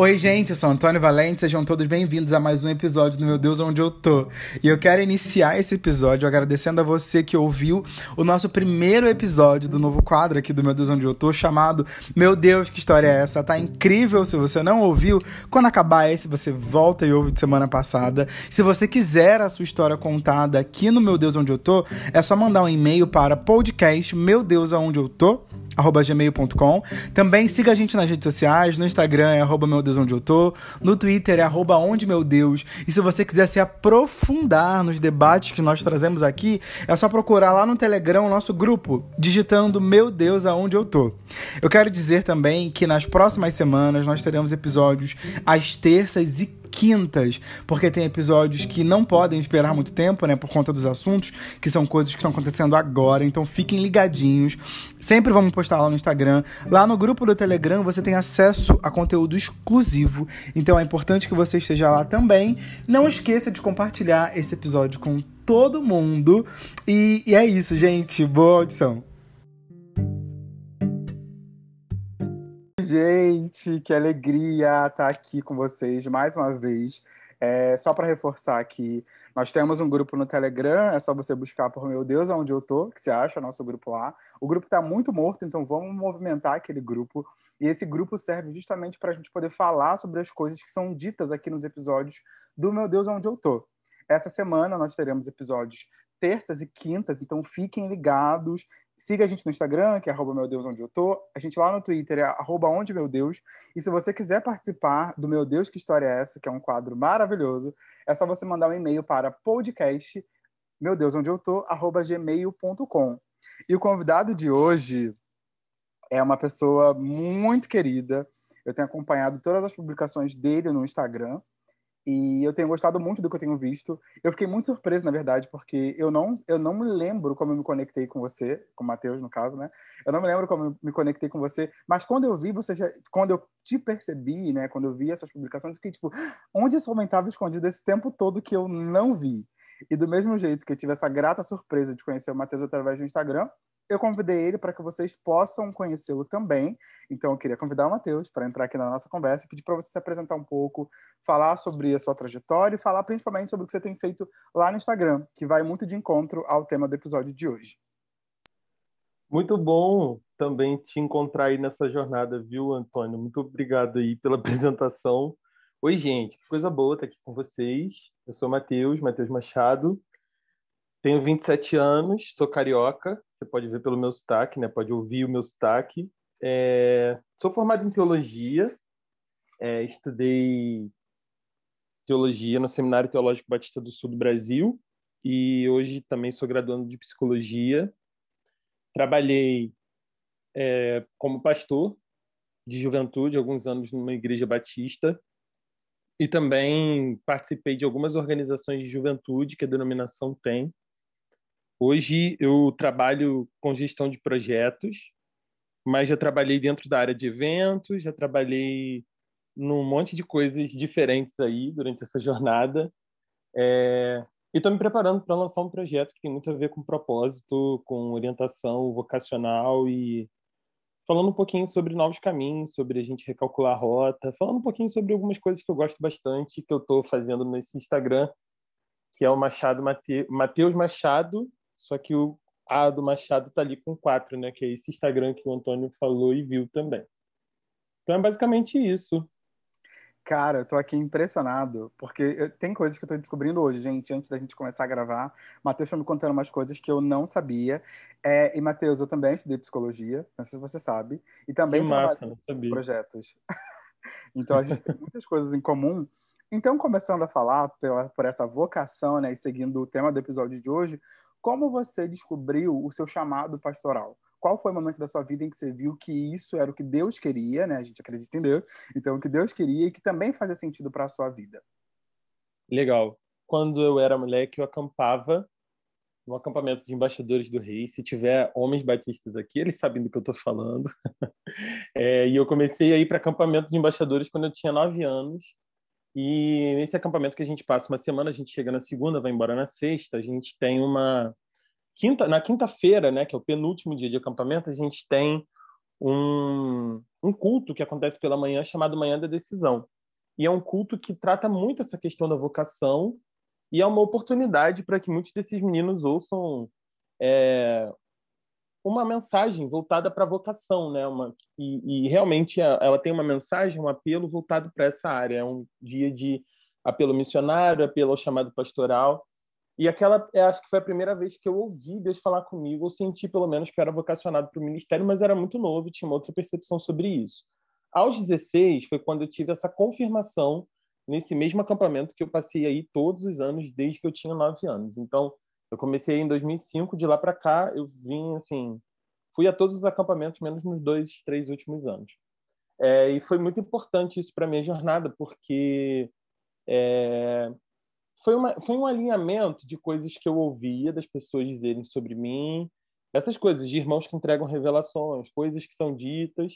Oi, gente, eu sou Antônio Valente, sejam todos bem-vindos a mais um episódio do Meu Deus Onde Eu Tô. E eu quero iniciar esse episódio agradecendo a você que ouviu o nosso primeiro episódio do novo quadro aqui do Meu Deus Onde Eu Tô, chamado Meu Deus, que história é essa? Tá incrível, se você não ouviu, quando acabar esse, você volta e ouve de semana passada. Se você quiser a sua história contada aqui no Meu Deus Onde Eu Tô, é só mandar um e-mail para podcast Meu Deus Aonde Eu Tô, arroba gmail.com. Também siga a gente nas redes sociais, no Instagram é arroba meu Deus onde eu tô, no Twitter é arroba onde meu Deus. E se você quiser se aprofundar nos debates que nós trazemos aqui, é só procurar lá no Telegram o nosso grupo, digitando meu Deus aonde eu tô. Eu quero dizer também que nas próximas semanas nós teremos episódios às terças e quintas, porque tem episódios que não podem esperar muito tempo, né, por conta dos assuntos, que são coisas que estão acontecendo agora, então fiquem ligadinhos. Sempre vamos postar lá no Instagram. Lá no grupo do Telegram você tem acesso a conteúdo exclusivo, então é importante que você esteja lá também. Não esqueça de compartilhar esse episódio com todo mundo. E, e é isso, gente. Boa audição. Gente, que alegria estar aqui com vocês mais uma vez. É, só para reforçar aqui, nós temos um grupo no Telegram, é só você buscar por Meu Deus, aonde eu tô, que você acha nosso grupo lá. O grupo está muito morto, então vamos movimentar aquele grupo. E esse grupo serve justamente para a gente poder falar sobre as coisas que são ditas aqui nos episódios do Meu Deus, aonde eu tô. Essa semana nós teremos episódios terças e quintas, então fiquem ligados. Siga a gente no Instagram, que é arroba meu Deus onde eu tô. A gente lá no Twitter é arroba onde meu Deus. E se você quiser participar do Meu Deus, que história é essa? Que é um quadro maravilhoso, é só você mandar um e-mail para podcast meu Deus onde eu tô, arroba gmail.com. E o convidado de hoje é uma pessoa muito querida. Eu tenho acompanhado todas as publicações dele no Instagram. E eu tenho gostado muito do que eu tenho visto. Eu fiquei muito surpreso, na verdade, porque eu não, eu não me lembro como eu me conectei com você, com o Matheus, no caso, né? Eu não me lembro como eu me conectei com você, mas quando eu vi você já, quando eu te percebi, né, quando eu vi essas publicações, eu fiquei tipo, onde esse homem estava escondido esse tempo todo que eu não vi? E do mesmo jeito que eu tive essa grata surpresa de conhecer o Matheus através do Instagram, eu convidei ele para que vocês possam conhecê-lo também. Então, eu queria convidar o Matheus para entrar aqui na nossa conversa e pedir para você se apresentar um pouco, falar sobre a sua trajetória e falar principalmente sobre o que você tem feito lá no Instagram, que vai muito de encontro ao tema do episódio de hoje. Muito bom também te encontrar aí nessa jornada, viu, Antônio? Muito obrigado aí pela apresentação. Oi, gente, que coisa boa estar aqui com vocês. Eu sou o Matheus, Matheus Machado, tenho 27 anos, sou carioca, você pode ver pelo meu sotaque, né? Pode ouvir o meu sotaque. É... Sou formado em teologia, é, estudei teologia no Seminário Teológico Batista do Sul do Brasil e hoje também sou graduando de psicologia. Trabalhei é, como pastor de juventude alguns anos numa igreja batista e também participei de algumas organizações de juventude que a denominação tem Hoje eu trabalho com gestão de projetos, mas já trabalhei dentro da área de eventos, já trabalhei num monte de coisas diferentes aí durante essa jornada. É... E estou me preparando para lançar um projeto que tem muito a ver com propósito, com orientação vocacional e falando um pouquinho sobre novos caminhos, sobre a gente recalcular a rota, falando um pouquinho sobre algumas coisas que eu gosto bastante, que eu estou fazendo nesse Instagram, que é o Machado Mate... Mateus Machado só que o A do Machado tá ali com quatro, né? Que é esse Instagram que o Antônio falou e viu também. Então é basicamente isso. Cara, eu tô aqui impressionado, porque eu, tem coisas que eu tô descobrindo hoje, gente, antes da gente começar a gravar. Matheus foi me contando umas coisas que eu não sabia. É, e, Matheus, eu também estudei psicologia, não sei se você sabe. E também que massa, não sabia. projetos. então a gente tem muitas coisas em comum. Então, começando a falar pela, por essa vocação, né, e seguindo o tema do episódio de hoje, como você descobriu o seu chamado pastoral? Qual foi o momento da sua vida em que você viu que isso era o que Deus queria, né? A gente acredita em Deus, então o que Deus queria e que também fazia sentido para a sua vida? Legal. Quando eu era moleque, eu acampava no acampamento de embaixadores do rei. Se tiver homens batistas aqui, eles sabem do que eu estou falando. é, e eu comecei a ir para acampamento de embaixadores quando eu tinha nove anos. E nesse acampamento que a gente passa uma semana, a gente chega na segunda, vai embora na sexta, a gente tem uma quinta, na quinta-feira, né, que é o penúltimo dia de acampamento, a gente tem um, um culto que acontece pela manhã chamado Manhã da Decisão. E é um culto que trata muito essa questão da vocação e é uma oportunidade para que muitos desses meninos ouçam é, uma mensagem voltada para a vocação, né? Uma, e, e, realmente ela tem uma mensagem, um apelo voltado para essa área. É um dia de apelo missionário, apelo ao chamado pastoral. E aquela, acho que foi a primeira vez que eu ouvi Deus falar comigo, eu senti pelo menos que eu era vocacionado para o ministério, mas era muito novo, tinha uma outra percepção sobre isso. Aos 16 foi quando eu tive essa confirmação nesse mesmo acampamento que eu passei aí todos os anos desde que eu tinha nove anos. Então, eu comecei em 2005, de lá para cá eu vim assim, fui a todos os acampamentos menos nos dois, três últimos anos. É, e foi muito importante isso para minha jornada, porque é, foi, uma, foi um alinhamento de coisas que eu ouvia das pessoas dizerem sobre mim, essas coisas, de irmãos que entregam revelações, coisas que são ditas,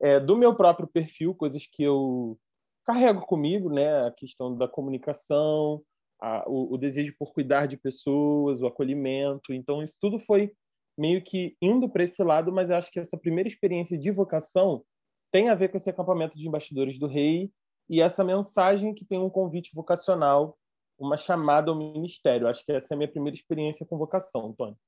é, do meu próprio perfil, coisas que eu carrego comigo, né? A questão da comunicação, a, o, o, desejo por cuidar de pessoas, o acolhimento. Então, isso tudo foi meio que indo para esse lado, mas acho que essa primeira experiência de vocação tem a ver com esse acampamento de embaixadores do rei e essa mensagem que tem um convite vocacional uma chamada ao ministério. Acho que essa é a minha primeira experiência com vocação, Antônio.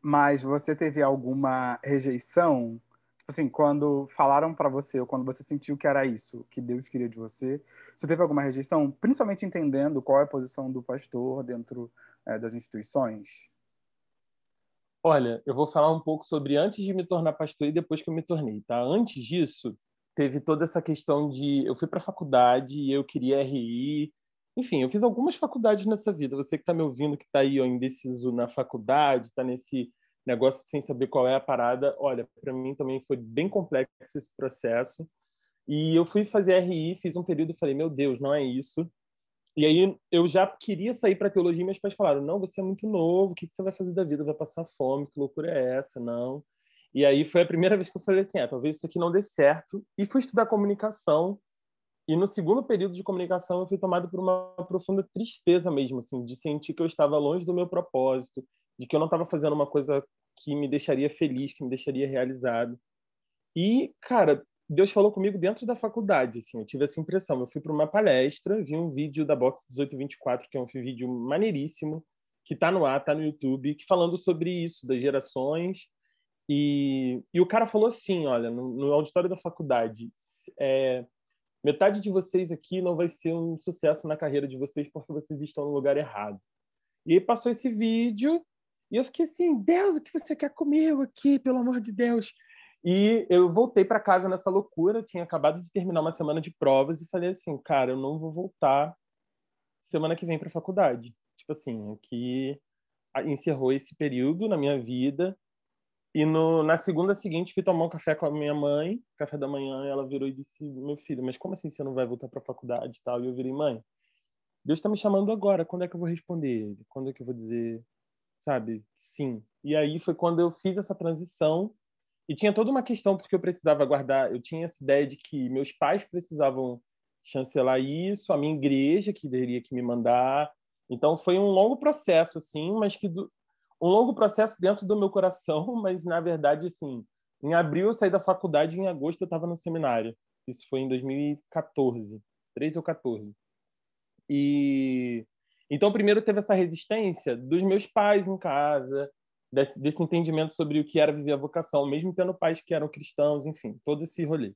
Mas você teve alguma rejeição? Tipo assim, quando falaram para você, ou quando você sentiu que era isso que Deus queria de você, você teve alguma rejeição? Principalmente entendendo qual é a posição do pastor dentro é, das instituições? Olha, eu vou falar um pouco sobre antes de me tornar pastor e depois que eu me tornei, tá? Antes disso, teve toda essa questão de eu fui para a faculdade e eu queria RI, enfim, eu fiz algumas faculdades nessa vida. Você que está me ouvindo, que está aí ó, indeciso na faculdade, está nesse negócio sem saber qual é a parada, olha, para mim também foi bem complexo esse processo. E eu fui fazer RI, fiz um período e falei, meu Deus, não é isso. E aí eu já queria sair para teologia, meus pais falaram, não, você é muito novo, o que você vai fazer da vida? Vai passar fome, que loucura é essa? Não. E aí foi a primeira vez que eu falei assim, ah, talvez isso aqui não dê certo. E fui estudar comunicação e no segundo período de comunicação, eu fui tomado por uma profunda tristeza mesmo, assim, de sentir que eu estava longe do meu propósito, de que eu não estava fazendo uma coisa que me deixaria feliz, que me deixaria realizado. E, cara, Deus falou comigo dentro da faculdade, assim, eu tive essa impressão. Eu fui para uma palestra, vi um vídeo da Box 1824, que é um vídeo maneiríssimo, que está no ar, está no YouTube, que falando sobre isso, das gerações. E, e o cara falou assim, olha, no, no auditório da faculdade, é, metade de vocês aqui não vai ser um sucesso na carreira de vocês porque vocês estão no lugar errado. E aí passou esse vídeo e eu fiquei assim, Deus, o que você quer comigo aqui, pelo amor de Deus? E eu voltei para casa nessa loucura, tinha acabado de terminar uma semana de provas e falei assim, cara, eu não vou voltar semana que vem para a faculdade. Tipo assim, aqui encerrou esse período na minha vida e no, na segunda seguinte, fui tomar um café com a minha mãe, café da manhã, ela virou e disse: Meu filho, mas como assim você não vai voltar para a faculdade e tal? E eu virei: Mãe, Deus está me chamando agora, quando é que eu vou responder Quando é que eu vou dizer, sabe, sim? E aí foi quando eu fiz essa transição. E tinha toda uma questão, porque eu precisava guardar, eu tinha essa ideia de que meus pais precisavam chancelar isso, a minha igreja que teria que me mandar. Então foi um longo processo, assim, mas que um longo processo dentro do meu coração, mas na verdade, assim, em abril eu saí da faculdade e em agosto eu estava no seminário. Isso foi em 2014, 13 ou 14. E então primeiro teve essa resistência dos meus pais em casa, desse, desse entendimento sobre o que era viver a vocação, mesmo tendo pais que eram cristãos, enfim, todo esse rolê.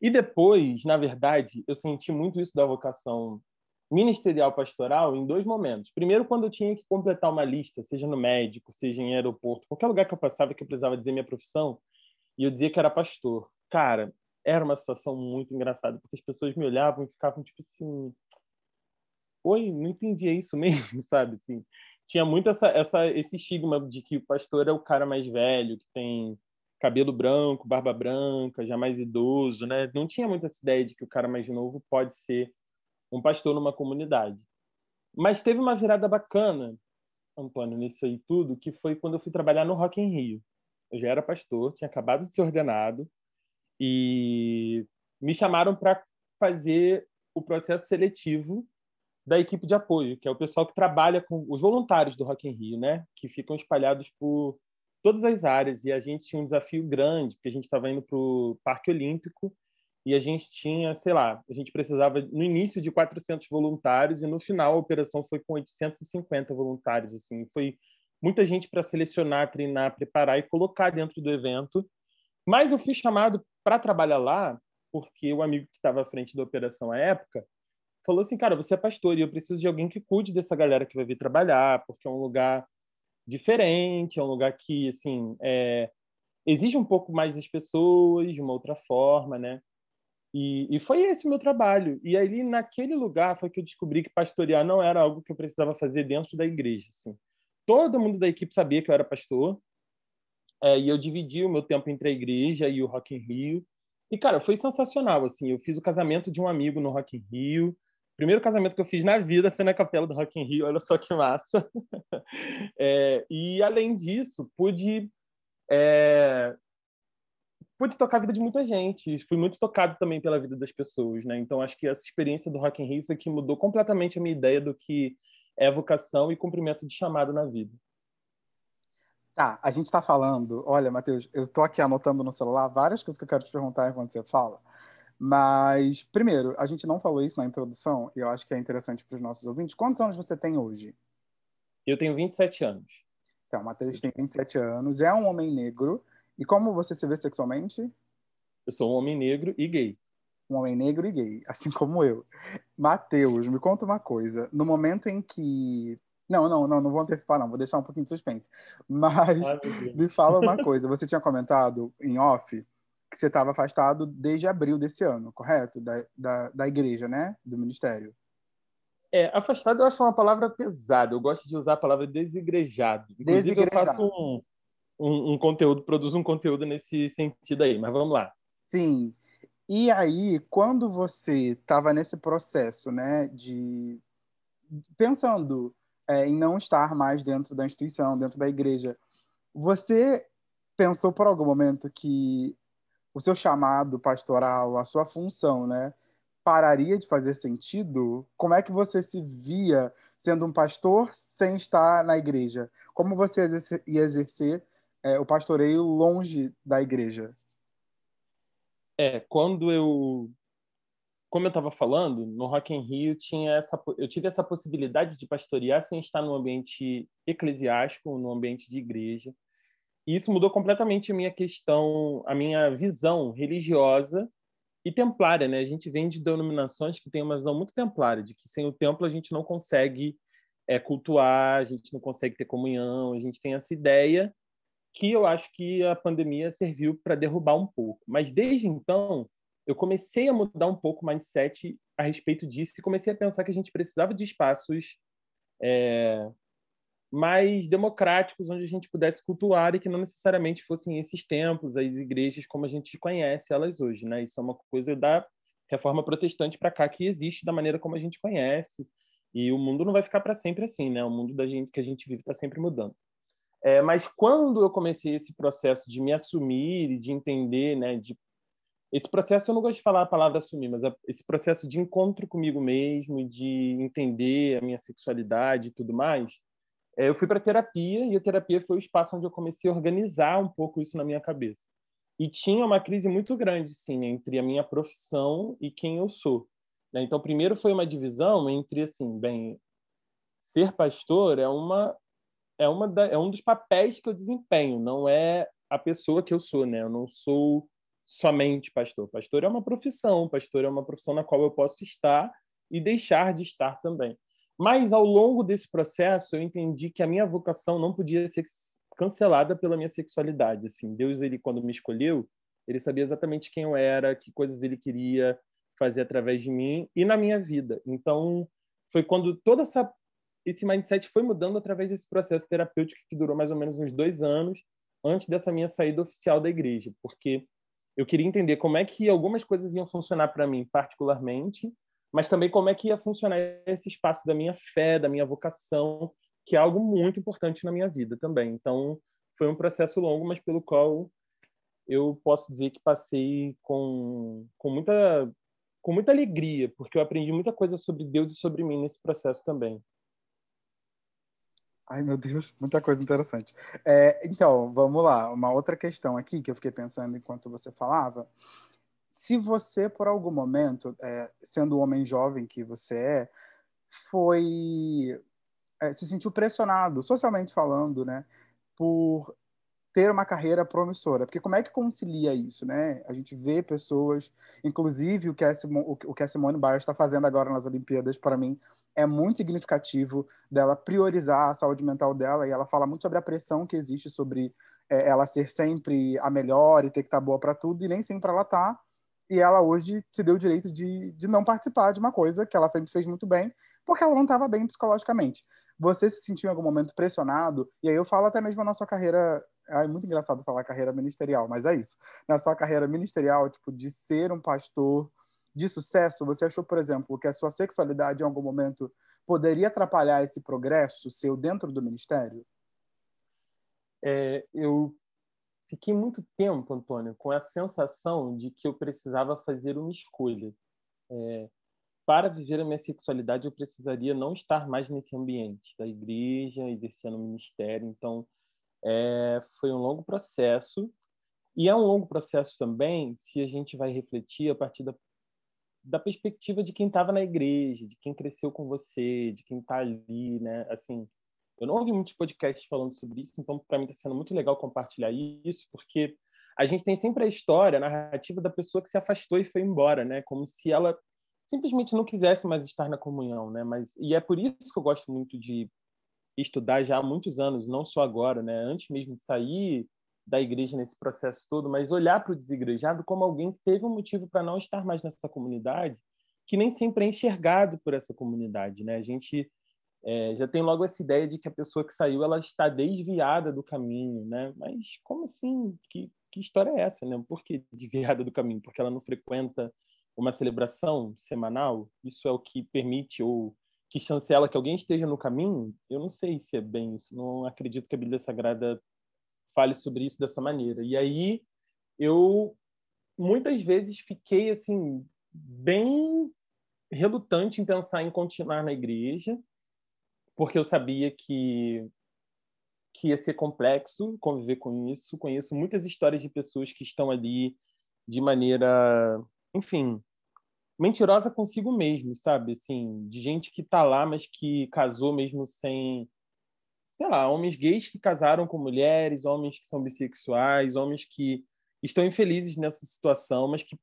E depois, na verdade, eu senti muito isso da vocação ministerial pastoral em dois momentos. Primeiro, quando eu tinha que completar uma lista, seja no médico, seja em aeroporto, qualquer lugar que eu passava que eu precisava dizer minha profissão, e eu dizia que era pastor. Cara, era uma situação muito engraçada, porque as pessoas me olhavam e ficavam tipo assim: Oi, não entendia isso mesmo, sabe? Assim, tinha muito essa, essa, esse estigma de que o pastor é o cara mais velho, que tem cabelo branco, barba branca, já mais idoso, né? Não tinha muito essa ideia de que o cara mais novo pode ser um pastor numa comunidade. Mas teve uma virada bacana, Antônio, nisso aí tudo, que foi quando eu fui trabalhar no Rock in Rio. Eu já era pastor, tinha acabado de ser ordenado e me chamaram para fazer o processo seletivo da equipe de apoio, que é o pessoal que trabalha com os voluntários do Rock in Rio, né, que ficam espalhados por todas as áreas. E a gente tinha um desafio grande, porque a gente estava indo para o Parque Olímpico e a gente tinha, sei lá, a gente precisava no início de 400 voluntários e no final a operação foi com 850 voluntários, assim, foi muita gente para selecionar, treinar, preparar e colocar dentro do evento. Mas eu fui chamado para trabalhar lá porque o amigo que estava à frente da operação à época falou assim, cara, você é pastor e eu preciso de alguém que cuide dessa galera que vai vir trabalhar, porque é um lugar diferente, é um lugar que, assim, é, exige um pouco mais das pessoas, de uma outra forma, né? E, e foi esse o meu trabalho. E ali, naquele lugar, foi que eu descobri que pastorear não era algo que eu precisava fazer dentro da igreja, assim. Todo mundo da equipe sabia que eu era pastor, é, e eu dividi o meu tempo entre a igreja e o Rock in Rio. E, cara, foi sensacional, assim. Eu fiz o casamento de um amigo no Rock in Rio. Primeiro casamento que eu fiz na vida foi na capela do Rock in Rio. Olha só que massa. é, e, além disso, pude... É, pude tocar a vida de muita gente. Fui muito tocado também pela vida das pessoas, né? Então, acho que essa experiência do Rock in Rio foi que mudou completamente a minha ideia do que é vocação e cumprimento de chamado na vida. Tá, a gente está falando. Olha, Matheus, eu tô aqui anotando no celular várias coisas que eu quero te perguntar enquanto você fala. Mas, primeiro, a gente não falou isso na introdução, e eu acho que é interessante para os nossos ouvintes. Quantos anos você tem hoje? Eu tenho 27 anos. Então, o Matheus tem 27 anos, é um homem negro. E como você se vê sexualmente? Eu sou um homem negro e gay. Um homem negro e gay, assim como eu. Matheus, me conta uma coisa. No momento em que não, não, não, não vou antecipar, não, vou deixar um pouquinho de suspense. Mas me fala uma coisa: você tinha comentado em off que você estava afastado desde abril desse ano, correto? Da, da, da igreja, né? Do ministério. É, afastado eu acho uma palavra pesada. Eu gosto de usar a palavra desigrejado. Inclusive, desigrejado. eu faço um, um, um conteúdo, produzo um conteúdo nesse sentido aí, mas vamos lá. Sim. E aí, quando você estava nesse processo, né, de pensando é, em não estar mais dentro da instituição, dentro da igreja. Você pensou por algum momento que o seu chamado pastoral, a sua função, né, pararia de fazer sentido? Como é que você se via sendo um pastor sem estar na igreja? Como você ia exercer é, o pastoreio longe da igreja? É, quando eu como eu estava falando, no Rock in Rio tinha essa, eu tive essa possibilidade de pastorear sem estar no ambiente eclesiástico, no ambiente de igreja. Isso mudou completamente a minha questão, a minha visão religiosa e templária, né? A gente vem de denominações que têm uma visão muito templária, de que sem o templo a gente não consegue é, cultuar, a gente não consegue ter comunhão, a gente tem essa ideia que eu acho que a pandemia serviu para derrubar um pouco. Mas desde então, eu comecei a mudar um pouco o mindset a respeito disso e comecei a pensar que a gente precisava de espaços é, mais democráticos, onde a gente pudesse cultuar e que não necessariamente fossem esses templos, as igrejas como a gente conhece elas hoje. Né? Isso é uma coisa da reforma protestante para cá que existe da maneira como a gente conhece. E o mundo não vai ficar para sempre assim, né? O mundo da gente que a gente vive está sempre mudando. É, mas quando eu comecei esse processo de me assumir e de entender, né, de esse processo, eu não gosto de falar a palavra assumir, mas esse processo de encontro comigo mesmo, de entender a minha sexualidade e tudo mais, é, eu fui para terapia e a terapia foi o espaço onde eu comecei a organizar um pouco isso na minha cabeça. E tinha uma crise muito grande, sim, entre a minha profissão e quem eu sou. Né? Então, primeiro foi uma divisão entre, assim, bem, ser pastor é uma é uma da, é um dos papéis que eu desempenho, não é a pessoa que eu sou, né? Eu não sou somente pastor. Pastor é uma profissão, pastor é uma profissão na qual eu posso estar e deixar de estar também. Mas ao longo desse processo, eu entendi que a minha vocação não podia ser cancelada pela minha sexualidade. Assim, Deus ele quando me escolheu, ele sabia exatamente quem eu era, que coisas ele queria fazer através de mim e na minha vida. Então, foi quando toda essa esse mindset foi mudando através desse processo terapêutico que durou mais ou menos uns dois anos antes dessa minha saída oficial da igreja, porque eu queria entender como é que algumas coisas iam funcionar para mim particularmente, mas também como é que ia funcionar esse espaço da minha fé, da minha vocação, que é algo muito importante na minha vida também. Então, foi um processo longo, mas pelo qual eu posso dizer que passei com, com muita com muita alegria, porque eu aprendi muita coisa sobre Deus e sobre mim nesse processo também. Ai, meu Deus, muita coisa interessante. É, então, vamos lá. Uma outra questão aqui que eu fiquei pensando enquanto você falava. Se você, por algum momento, é, sendo o homem jovem que você é, foi. É, se sentiu pressionado, socialmente falando, né? Por ter uma carreira promissora. Porque como é que concilia isso, né? A gente vê pessoas, inclusive o que a Simone, o que a Simone Biles está fazendo agora nas Olimpíadas, para mim, é muito significativo dela priorizar a saúde mental dela e ela fala muito sobre a pressão que existe sobre é, ela ser sempre a melhor e ter que estar tá boa para tudo e nem sempre ela tá. E ela hoje se deu o direito de, de não participar de uma coisa que ela sempre fez muito bem, porque ela não estava bem psicologicamente. Você se sentiu em algum momento pressionado? E aí eu falo até mesmo na sua carreira é muito engraçado falar carreira ministerial, mas é isso. Na sua carreira ministerial, tipo, de ser um pastor de sucesso, você achou, por exemplo, que a sua sexualidade em algum momento poderia atrapalhar esse progresso seu dentro do ministério? É, eu fiquei muito tempo, Antônio, com a sensação de que eu precisava fazer uma escolha. É, para viver a minha sexualidade, eu precisaria não estar mais nesse ambiente da igreja, exercendo ministério. Então, é, foi um longo processo. E é um longo processo também se a gente vai refletir a partir da, da perspectiva de quem estava na igreja, de quem cresceu com você, de quem está ali, né? Assim, eu não ouvi muitos podcasts falando sobre isso, então para mim está sendo muito legal compartilhar isso, porque a gente tem sempre a história, a narrativa da pessoa que se afastou e foi embora, né? Como se ela simplesmente não quisesse mais estar na comunhão, né? Mas e é por isso que eu gosto muito de estudar já há muitos anos, não só agora, né? Antes mesmo de sair da igreja nesse processo todo, mas olhar para o desigrejado como alguém que teve um motivo para não estar mais nessa comunidade, que nem sempre é enxergado por essa comunidade, né? A gente é, já tem logo essa ideia de que a pessoa que saiu ela está desviada do caminho, né? Mas como assim? Que, que história é essa, né? Por que desviada do caminho? Porque ela não frequenta uma celebração semanal? Isso é o que permite ou que chancela que alguém esteja no caminho, eu não sei se é bem isso. Não acredito que a Bíblia Sagrada fale sobre isso dessa maneira. E aí eu muitas vezes fiquei assim bem relutante em pensar em continuar na igreja, porque eu sabia que que ia ser complexo conviver com isso. Conheço muitas histórias de pessoas que estão ali de maneira, enfim, mentirosa consigo mesmo, sabe? Assim, de gente que tá lá, mas que casou mesmo sem. Sei lá, homens gays que casaram com mulheres, homens que são bissexuais, homens que estão infelizes nessa situação, mas que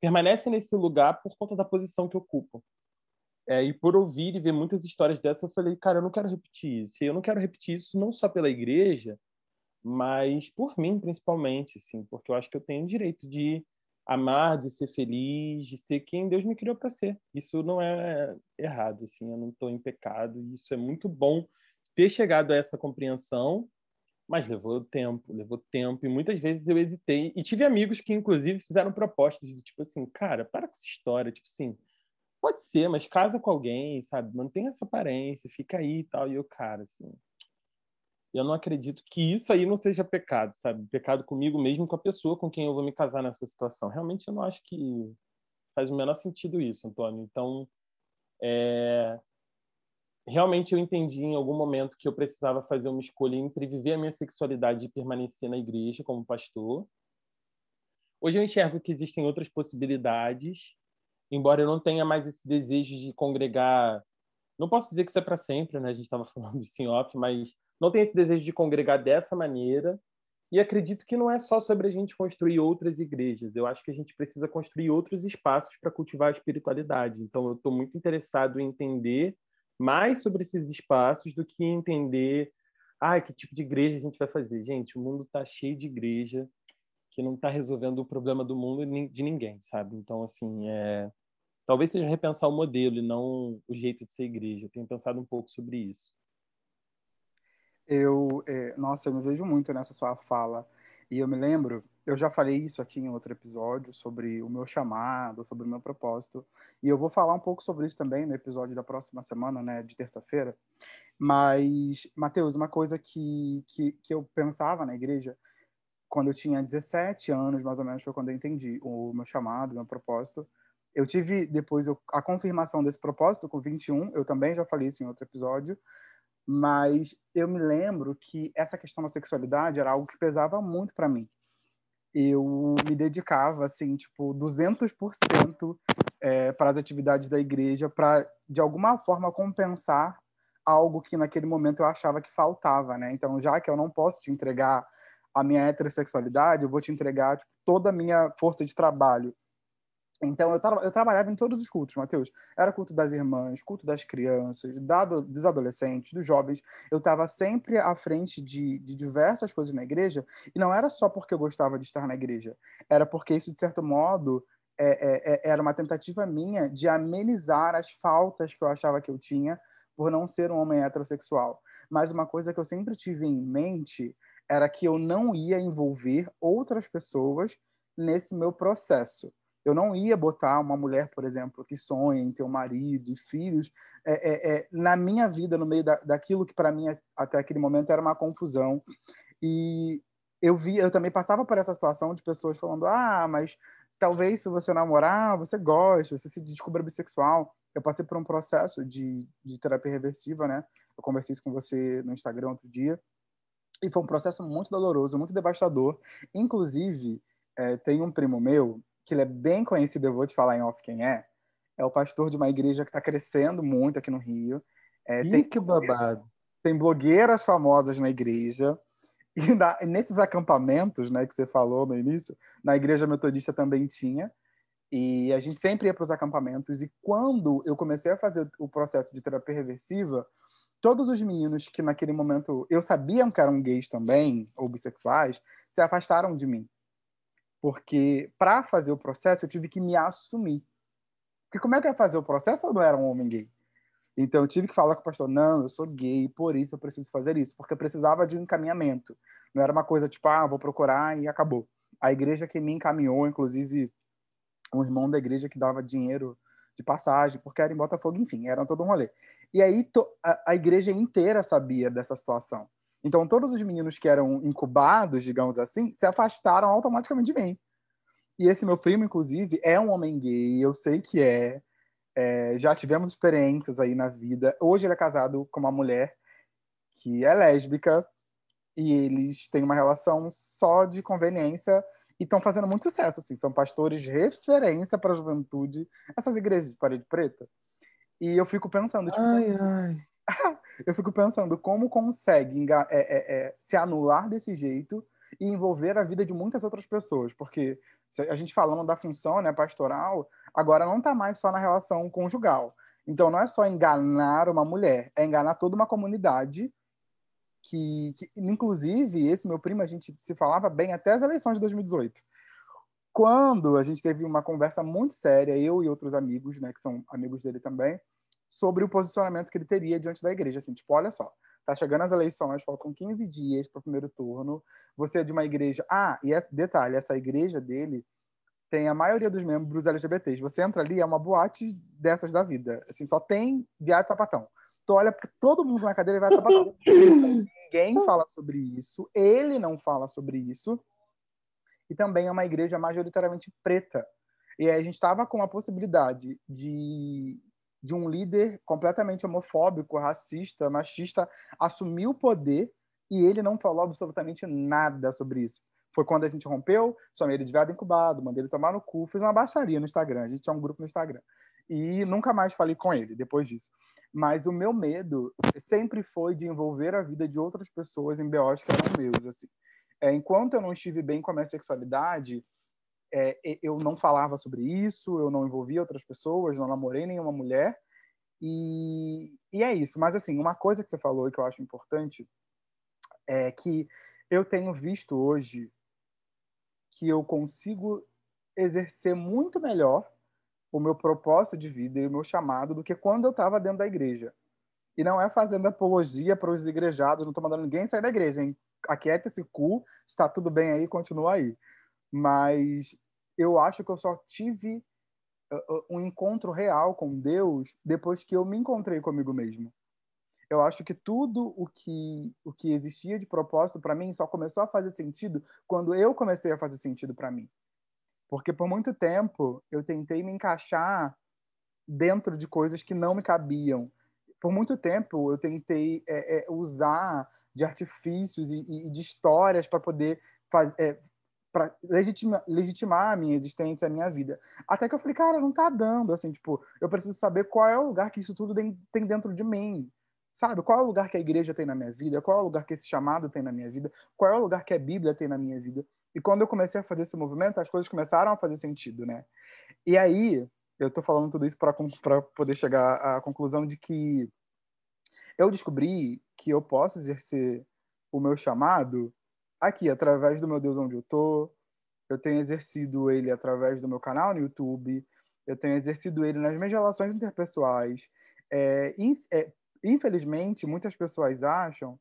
permanecem nesse lugar por conta da posição que ocupam. É, e por ouvir e ver muitas histórias dessas, eu falei, cara, eu não quero repetir isso. E eu não quero repetir isso não só pela igreja, mas por mim, principalmente, assim, porque eu acho que eu tenho o direito de amar, de ser feliz, de ser quem Deus me criou para ser. Isso não é errado, assim, eu não estou em pecado, e isso é muito bom ter chegado a essa compreensão, mas levou tempo, levou tempo, e muitas vezes eu hesitei, e tive amigos que, inclusive, fizeram propostas de tipo assim, cara, para com essa história, tipo assim, pode ser, mas casa com alguém, sabe, mantém essa aparência, fica aí e tal, e eu, cara, assim, eu não acredito que isso aí não seja pecado, sabe? Pecado comigo mesmo, com a pessoa com quem eu vou me casar nessa situação. Realmente eu não acho que faz o menor sentido isso, Antônio. Então, é... realmente eu entendi em algum momento que eu precisava fazer uma escolha entre viver a minha sexualidade e permanecer na igreja como pastor. Hoje eu enxergo que existem outras possibilidades, embora eu não tenha mais esse desejo de congregar. Não posso dizer que isso é para sempre, né? A gente estava falando de em off, mas não tem esse desejo de congregar dessa maneira. E acredito que não é só sobre a gente construir outras igrejas. Eu acho que a gente precisa construir outros espaços para cultivar a espiritualidade. Então, eu estou muito interessado em entender mais sobre esses espaços do que entender, ah, que tipo de igreja a gente vai fazer. Gente, o mundo está cheio de igreja que não está resolvendo o problema do mundo de ninguém, sabe? Então, assim, é... talvez seja repensar o modelo e não o jeito de ser igreja. Eu tenho pensado um pouco sobre isso. Eu, é, nossa, eu me vejo muito nessa sua fala. E eu me lembro, eu já falei isso aqui em outro episódio sobre o meu chamado, sobre o meu propósito. E eu vou falar um pouco sobre isso também no episódio da próxima semana, né, de terça-feira. Mas, Mateus, uma coisa que, que, que eu pensava na igreja, quando eu tinha 17 anos, mais ou menos, foi quando eu entendi o meu chamado, o meu propósito. Eu tive depois a confirmação desse propósito com 21, eu também já falei isso em outro episódio, Mas eu me lembro que essa questão da sexualidade era algo que pesava muito para mim. Eu me dedicava, assim, tipo, 200% é, para as atividades da igreja, para, de alguma forma, compensar algo que naquele momento eu achava que faltava, né? Então, já que eu não posso te entregar a minha heterossexualidade, eu vou te entregar tipo, toda a minha força de trabalho. Então, eu, tra eu trabalhava em todos os cultos, Mateus. Era culto das irmãs, culto das crianças, dado, dos adolescentes, dos jovens. Eu estava sempre à frente de, de diversas coisas na igreja, e não era só porque eu gostava de estar na igreja, era porque isso, de certo modo, é, é, é era uma tentativa minha de amenizar as faltas que eu achava que eu tinha por não ser um homem heterossexual. Mas uma coisa que eu sempre tive em mente era que eu não ia envolver outras pessoas nesse meu processo. Eu não ia botar uma mulher, por exemplo, que sonha em ter um marido e filhos é, é, é, na minha vida, no meio da, daquilo que para mim até aquele momento era uma confusão. E eu vi, eu também passava por essa situação de pessoas falando: ah, mas talvez se você namorar, você goste, você se descubra bissexual. Eu passei por um processo de, de terapia reversiva, né? Eu conversei isso com você no Instagram outro dia. E foi um processo muito doloroso, muito devastador. Inclusive, é, tem um primo meu, que ele é bem conhecido, eu vou te falar em off quem é. É o pastor de uma igreja que está crescendo muito aqui no Rio. É, Ih, tem que babado. Tem blogueiras famosas na igreja. E na, nesses acampamentos, né, que você falou no início, na igreja metodista também tinha. E a gente sempre ia para os acampamentos. E quando eu comecei a fazer o processo de terapia reversiva, todos os meninos que naquele momento eu sabiam que eram gays também, ou bissexuais, se afastaram de mim. Porque para fazer o processo eu tive que me assumir. Porque como é que eu ia fazer o processo se eu não era um homem gay? Então eu tive que falar com o pastor, não, eu sou gay, por isso eu preciso fazer isso, porque eu precisava de um encaminhamento. Não era uma coisa tipo, ah, vou procurar e acabou. A igreja que me encaminhou, inclusive um irmão da igreja que dava dinheiro de passagem, porque era em Botafogo, enfim, era todo um rolê. E aí a, a, igreja inteira sabia dessa situação. Então todos os meninos que eram incubados, digamos assim, se afastaram automaticamente de mim. E esse meu primo, inclusive, é um homem gay, eu sei que é. é já tivemos experiências aí na vida. Hoje ele é casado com uma mulher que é lésbica e eles têm uma relação só de conveniência e estão fazendo muito sucesso, assim, são pastores referência para a juventude, essas igrejas de parede preta. E eu fico pensando, tipo, ai, ai. eu fico pensando como consegue é, é, é, se anular desse jeito e envolver a vida de muitas outras pessoas, porque a gente falando da função né, pastoral, agora não está mais só na relação conjugal. Então não é só enganar uma mulher, é enganar toda uma comunidade que, que, inclusive, esse meu primo, a gente se falava bem até as eleições de 2018. Quando a gente teve uma conversa muito séria, eu e outros amigos, né, que são amigos dele também, sobre o posicionamento que ele teria diante da igreja. Assim, tipo, olha só, tá chegando as eleições, faltam 15 dias para o primeiro turno, você é de uma igreja... Ah, e esse detalhe, essa igreja dele tem a maioria dos membros LGBTs. Você entra ali, é uma boate dessas da vida. Assim, só tem viado sapatão tu olha para todo mundo na cadeira e vai trabalhar. Ninguém fala sobre isso, ele não fala sobre isso. E também é uma igreja majoritariamente preta. E aí a gente estava com a possibilidade de, de um líder completamente homofóbico, racista, machista assumir o poder e ele não falou absolutamente nada sobre isso. Foi quando a gente rompeu, chamei ele de viado incubado, mandei ele tomar no cu, fiz uma baixaria no Instagram. A gente tinha um grupo no Instagram. E nunca mais falei com ele depois disso. Mas o meu medo sempre foi de envolver a vida de outras pessoas em BOs que eram meus, assim. É, enquanto eu não estive bem com a minha sexualidade, é, eu não falava sobre isso, eu não envolvia outras pessoas, não namorei nenhuma mulher. E, e é isso. Mas, assim, uma coisa que você falou e que eu acho importante é que eu tenho visto hoje que eu consigo exercer muito melhor o meu propósito de vida e o meu chamado do que quando eu estava dentro da igreja. E não é fazendo apologia para os igrejados, não estou mandando ninguém sair da igreja, hein? Aquieta esse cu, está tudo bem aí, continua aí. Mas eu acho que eu só tive uh, uh, um encontro real com Deus depois que eu me encontrei comigo mesmo. Eu acho que tudo o que o que existia de propósito para mim só começou a fazer sentido quando eu comecei a fazer sentido para mim. Porque por muito tempo eu tentei me encaixar dentro de coisas que não me cabiam. por muito tempo eu tentei é, é, usar de artifícios e, e de histórias para poder fazer é, para legitima, legitimar a minha existência, a minha vida. Até que eu falei, cara, não tá dando, assim, tipo, eu preciso saber qual é o lugar que isso tudo tem dentro de mim, sabe? Qual é o lugar que a igreja tem na minha vida? Qual é o lugar que esse chamado tem na minha vida? Qual é o lugar que a Bíblia tem na minha vida? E quando eu comecei a fazer esse movimento, as coisas começaram a fazer sentido, né? E aí, eu tô falando tudo isso para poder chegar à conclusão de que eu descobri que eu posso exercer o meu chamado aqui, através do meu Deus onde eu tô. Eu tenho exercido ele através do meu canal no YouTube. Eu tenho exercido ele nas minhas relações interpessoais. É, é, infelizmente, muitas pessoas acham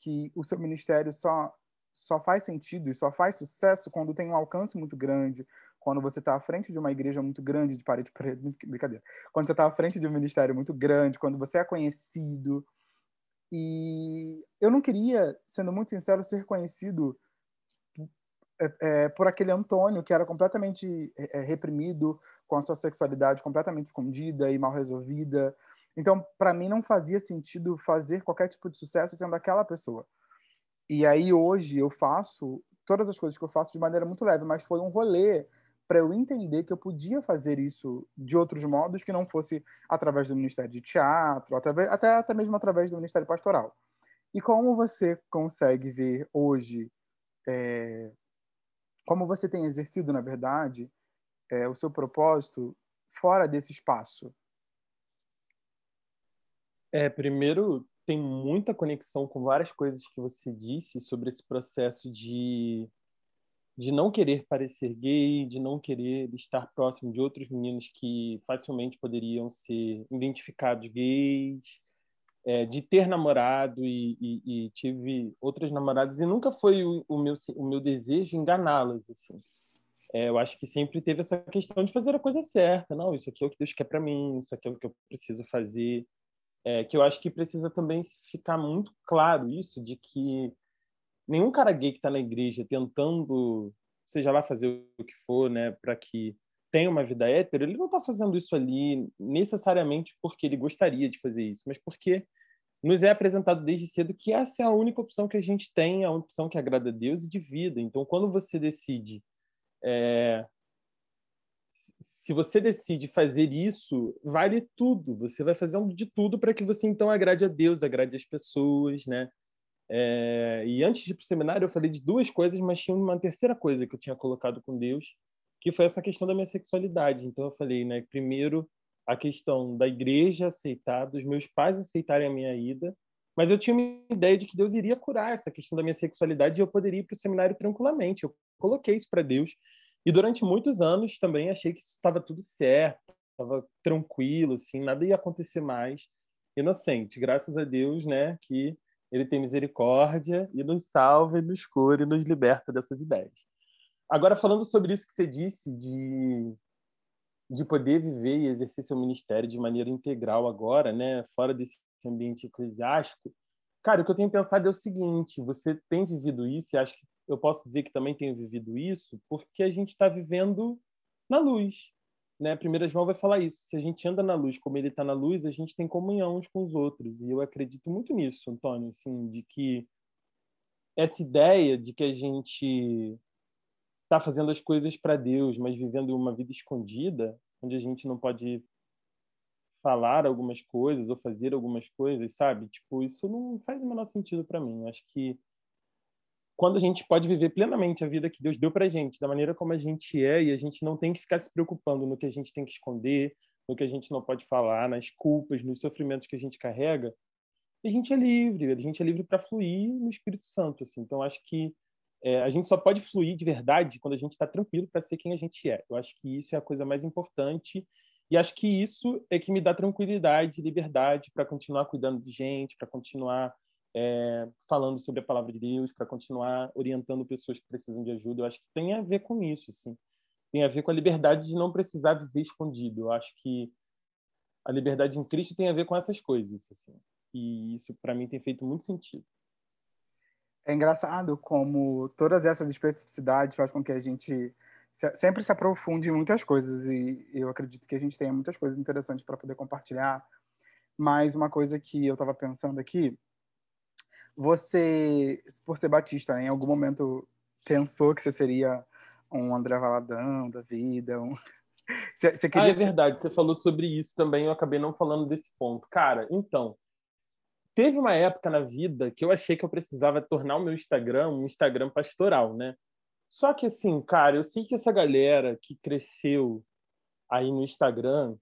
que o seu ministério só só faz sentido e só faz sucesso quando tem um alcance muito grande, quando você está à frente de uma igreja muito grande de parede para brincadeira, quando você está à frente de um ministério muito grande, quando você é conhecido, e eu não queria, sendo muito sincero, ser conhecido é, é, por aquele Antônio que era completamente é, é, reprimido, com a sua sexualidade completamente escondida e mal resolvida. Então, para mim, não fazia sentido fazer qualquer tipo de sucesso sendo aquela pessoa. E aí, hoje, eu faço todas as coisas que eu faço de maneira muito leve, mas foi um rolê para eu entender que eu podia fazer isso de outros modos que não fosse através do Ministério de Teatro, até, até, mesmo através do Ministério Pastoral. E como você consegue ver hoje, é, como você tem exercido, na verdade, é, o seu propósito fora desse espaço? É, primeiro, tem muita conexão com várias coisas que você disse sobre esse processo de de não querer parecer gay, de não querer estar próximo de outros meninos que facilmente poderiam ser identificados gays, é, de ter namorado e, e, e, tive outras namoradas e nunca foi o, o meu o meu desejo enganá-las assim. É, eu acho que sempre teve essa questão de fazer a coisa certa, não, isso aqui é o que Deus quer para mim, isso aqui é o que eu preciso fazer. É, que eu acho que precisa também ficar muito claro isso de que nenhum cara gay que está na igreja tentando, seja lá fazer o que for, né, para que tenha uma vida hétero, ele não está fazendo isso ali necessariamente porque ele gostaria de fazer isso, mas porque nos é apresentado desde cedo que essa é a única opção que a gente tem, a opção que agrada a Deus e de vida. Então, quando você decide é, se você decide fazer isso, vale tudo. Você vai fazer de tudo para que você então agrade a Deus, agrade as pessoas, né? É, e antes de ir para o seminário, eu falei de duas coisas, mas tinha uma terceira coisa que eu tinha colocado com Deus, que foi essa questão da minha sexualidade. Então, eu falei, né, primeiro, a questão da igreja aceitar, dos meus pais aceitarem a minha ida, mas eu tinha uma ideia de que Deus iria curar essa questão da minha sexualidade e eu poderia ir para o seminário tranquilamente. Eu coloquei isso para Deus. E durante muitos anos também achei que isso estava tudo certo, estava tranquilo, assim, nada ia acontecer mais. Inocente, graças a Deus, né, que ele tem misericórdia e nos salva e nos cura e nos liberta dessas ideias. Agora, falando sobre isso que você disse, de, de poder viver e exercer seu ministério de maneira integral agora, né, fora desse ambiente eclesiástico, cara, o que eu tenho pensado é o seguinte: você tem vivido isso, e acho que eu posso dizer que também tenho vivido isso, porque a gente está vivendo na luz né, primeira João vai falar isso. Se a gente anda na luz como ele está na luz, a gente tem comunhão uns com os outros. E eu acredito muito nisso, Antônio, assim, de que essa ideia de que a gente está fazendo as coisas para Deus, mas vivendo uma vida escondida, onde a gente não pode falar algumas coisas ou fazer algumas coisas, sabe? Tipo, isso não faz o menor sentido para mim. Acho que quando a gente pode viver plenamente a vida que Deus deu para gente, da maneira como a gente é, e a gente não tem que ficar se preocupando no que a gente tem que esconder, no que a gente não pode falar, nas culpas, nos sofrimentos que a gente carrega, a gente é livre, a gente é livre para fluir no Espírito Santo. Assim. Então, acho que é, a gente só pode fluir de verdade quando a gente está tranquilo para ser quem a gente é. Eu acho que isso é a coisa mais importante e acho que isso é que me dá tranquilidade, liberdade para continuar cuidando de gente, para continuar é, falando sobre a palavra de Deus, para continuar orientando pessoas que precisam de ajuda. Eu acho que tem a ver com isso, assim. Tem a ver com a liberdade de não precisar viver escondido. Eu acho que a liberdade em Cristo tem a ver com essas coisas, assim. E isso, para mim, tem feito muito sentido. É engraçado como todas essas especificidades fazem com que a gente sempre se aprofunde em muitas coisas e eu acredito que a gente tenha muitas coisas interessantes para poder compartilhar Mas uma coisa que eu estava pensando aqui, você, por ser batista, né, em algum momento pensou que você seria um André Valadão da vida, um... Você, você queria... Ah, é verdade, você falou sobre isso também, eu acabei não falando desse ponto. Cara, então, teve uma época na vida que eu achei que eu precisava tornar o meu Instagram um Instagram pastoral, né? Só que assim, cara, eu sei que essa galera que cresceu aí no Instagram,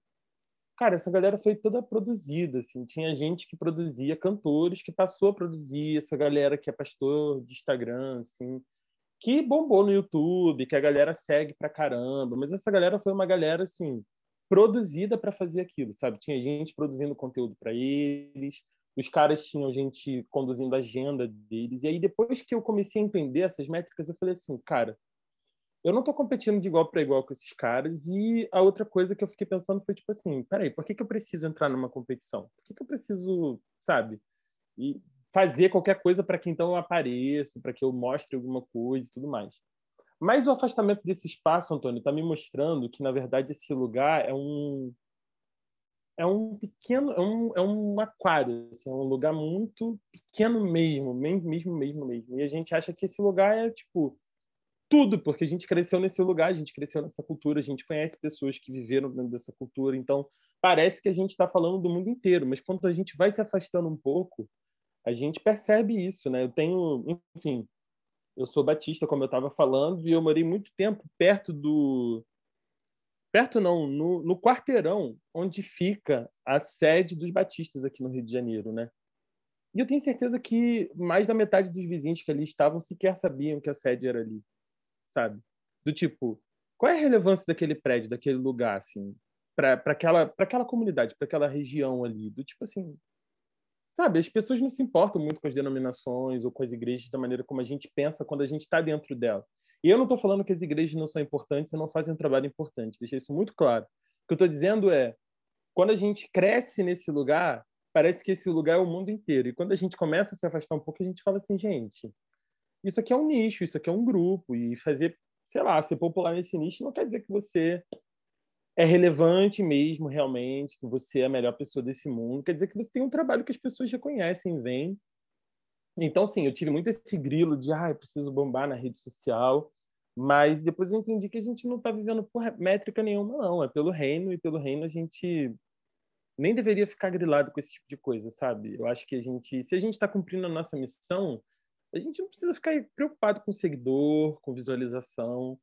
cara, essa galera foi toda produzida, assim, tinha gente que produzia cantores que passou a produzir, essa galera que é pastor de Instagram, assim, que bombou no YouTube, que a galera segue pra caramba, mas essa galera foi uma galera assim produzida para fazer aquilo, sabe? Tinha gente produzindo conteúdo para eles, os caras tinham gente conduzindo a agenda deles. E aí depois que eu comecei a entender essas métricas, eu falei assim, cara, eu não estou competindo de igual para igual com esses caras. E a outra coisa que eu fiquei pensando foi tipo assim, peraí, por que, que eu preciso entrar numa competição? Por que, que eu preciso, sabe? E fazer qualquer coisa para que então eu apareça, para que eu mostre alguma coisa e tudo mais. Mas o afastamento desse espaço, Antônio, está me mostrando que, na verdade, esse lugar é um é um pequeno, é um, é um aquário, assim, é um lugar muito pequeno mesmo, mesmo, mesmo, mesmo. E a gente acha que esse lugar é, tipo, tudo, porque a gente cresceu nesse lugar, a gente cresceu nessa cultura, a gente conhece pessoas que viveram dentro dessa cultura, então parece que a gente está falando do mundo inteiro, mas quando a gente vai se afastando um pouco, a gente percebe isso, né? Eu tenho, enfim, eu sou batista, como eu estava falando, e eu morei muito tempo perto do. Perto não, no, no quarteirão onde fica a sede dos batistas aqui no Rio de Janeiro, né? E eu tenho certeza que mais da metade dos vizinhos que ali estavam sequer sabiam que a sede era ali, sabe? Do tipo, qual é a relevância daquele prédio, daquele lugar, assim, para aquela, aquela comunidade, para aquela região ali? Do tipo assim, Sabe, as pessoas não se importam muito com as denominações ou com as igrejas da maneira como a gente pensa quando a gente está dentro dela. E eu não estou falando que as igrejas não são importantes e não fazem um trabalho importante, deixei isso muito claro. O que eu estou dizendo é, quando a gente cresce nesse lugar, parece que esse lugar é o mundo inteiro. E quando a gente começa a se afastar um pouco, a gente fala assim, gente, isso aqui é um nicho, isso aqui é um grupo, e fazer, sei lá, ser popular nesse nicho não quer dizer que você é relevante mesmo, realmente, que você é a melhor pessoa desse mundo, quer dizer que você tem um trabalho que as pessoas reconhecem, veem. Então, sim, eu tive muito esse grilo de, ah, eu preciso bombar na rede social, mas depois eu entendi que a gente não está vivendo por métrica nenhuma, não. É pelo reino, e pelo reino a gente nem deveria ficar grilado com esse tipo de coisa, sabe? Eu acho que a gente, se a gente está cumprindo a nossa missão, a gente não precisa ficar preocupado com seguidor, com visualização.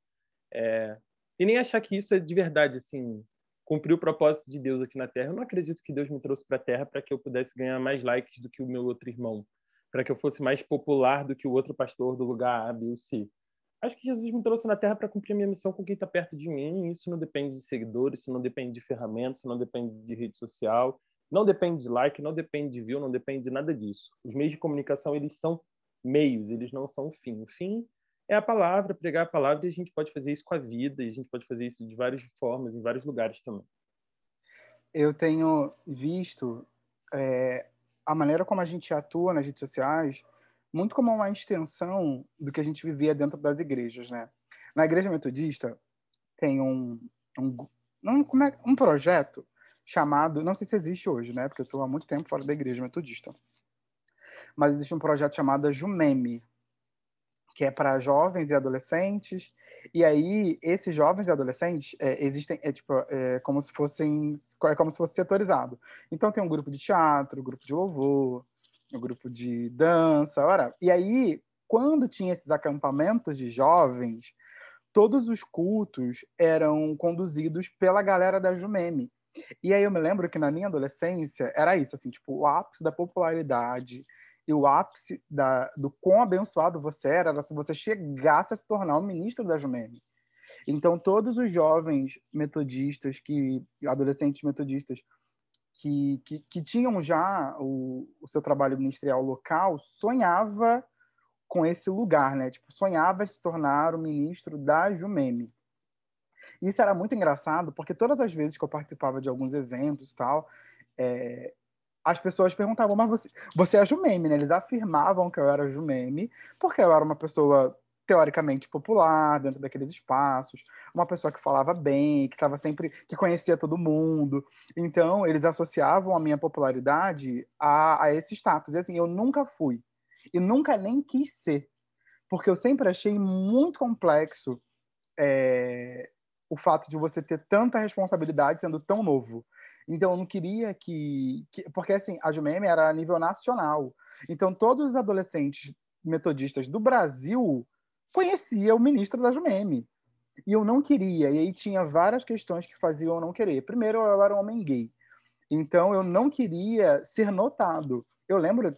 É, e nem achar que isso é de verdade, assim, cumprir o propósito de Deus aqui na Terra. Eu não acredito que Deus me trouxe para a Terra para que eu pudesse ganhar mais likes do que o meu outro irmão, para que eu fosse mais popular do que o outro pastor do lugar A, B ou C. Acho que Jesus me trouxe na Terra para cumprir minha missão com quem está perto de mim. Isso não depende de seguidores, isso não depende de ferramentas, isso não depende de rede social, não depende de like, não depende de view, não depende de nada disso. Os meios de comunicação eles são meios, eles não são o fim. O fim é a palavra, pregar a palavra, e a gente pode fazer isso com a vida, e a gente pode fazer isso de várias formas, em vários lugares também. Eu tenho visto é, a maneira como a gente atua nas redes sociais muito como uma extensão do que a gente vivia dentro das igrejas, né? Na igreja metodista tem um, um, um, é, um projeto chamado, não sei se existe hoje, né? Porque eu estou há muito tempo fora da igreja metodista. Mas existe um projeto chamado Jumeme, que é para jovens e adolescentes. E aí, esses jovens e adolescentes é, existem, é, tipo, é, como se fossem, é como se fosse setorizado. Então, tem um grupo de teatro, um grupo de louvor, um grupo de dança, ora. E aí, quando tinha esses acampamentos de jovens, todos os cultos eram conduzidos pela galera da Jumeme. E aí eu me lembro que na minha adolescência era isso, assim, tipo, o ápice da popularidade, e o ápice da, do quão abençoado você era, era se você chegasse a se tornar um ministro da Jumene. Então, todos os jovens metodistas, que adolescentes metodistas, que, que, que tinham já o, o, seu trabalho ministerial local, sonhava com esse lugar, né? Tipo, sonhava se tornar o ministro da Jumeme. Isso era muito engraçado, porque todas as vezes que eu participava de alguns eventos e tal, é, as pessoas perguntavam, mas você, você é Jumeme, né? Eles afirmavam que eu era Jumeme, porque eu era uma pessoa teoricamente popular dentro daqueles espaços, uma pessoa que falava bem, que estava sempre, que conhecia todo mundo. Então, eles associavam a minha popularidade a, a esse status. E assim, eu nunca fui e nunca nem quis ser, porque eu sempre achei muito complexo é, o fato de você ter tanta responsabilidade sendo tão novo. Então, eu não queria que, que porque assim, a Jumeme era a nível nacional. Então, todos os adolescentes metodistas do Brasil conhecia o ministro da Jumeme. E eu não queria. E aí tinha várias questões que faziam eu não querer. Primeiro, eu era um homem gay. Então, eu não queria ser notado. Eu lembro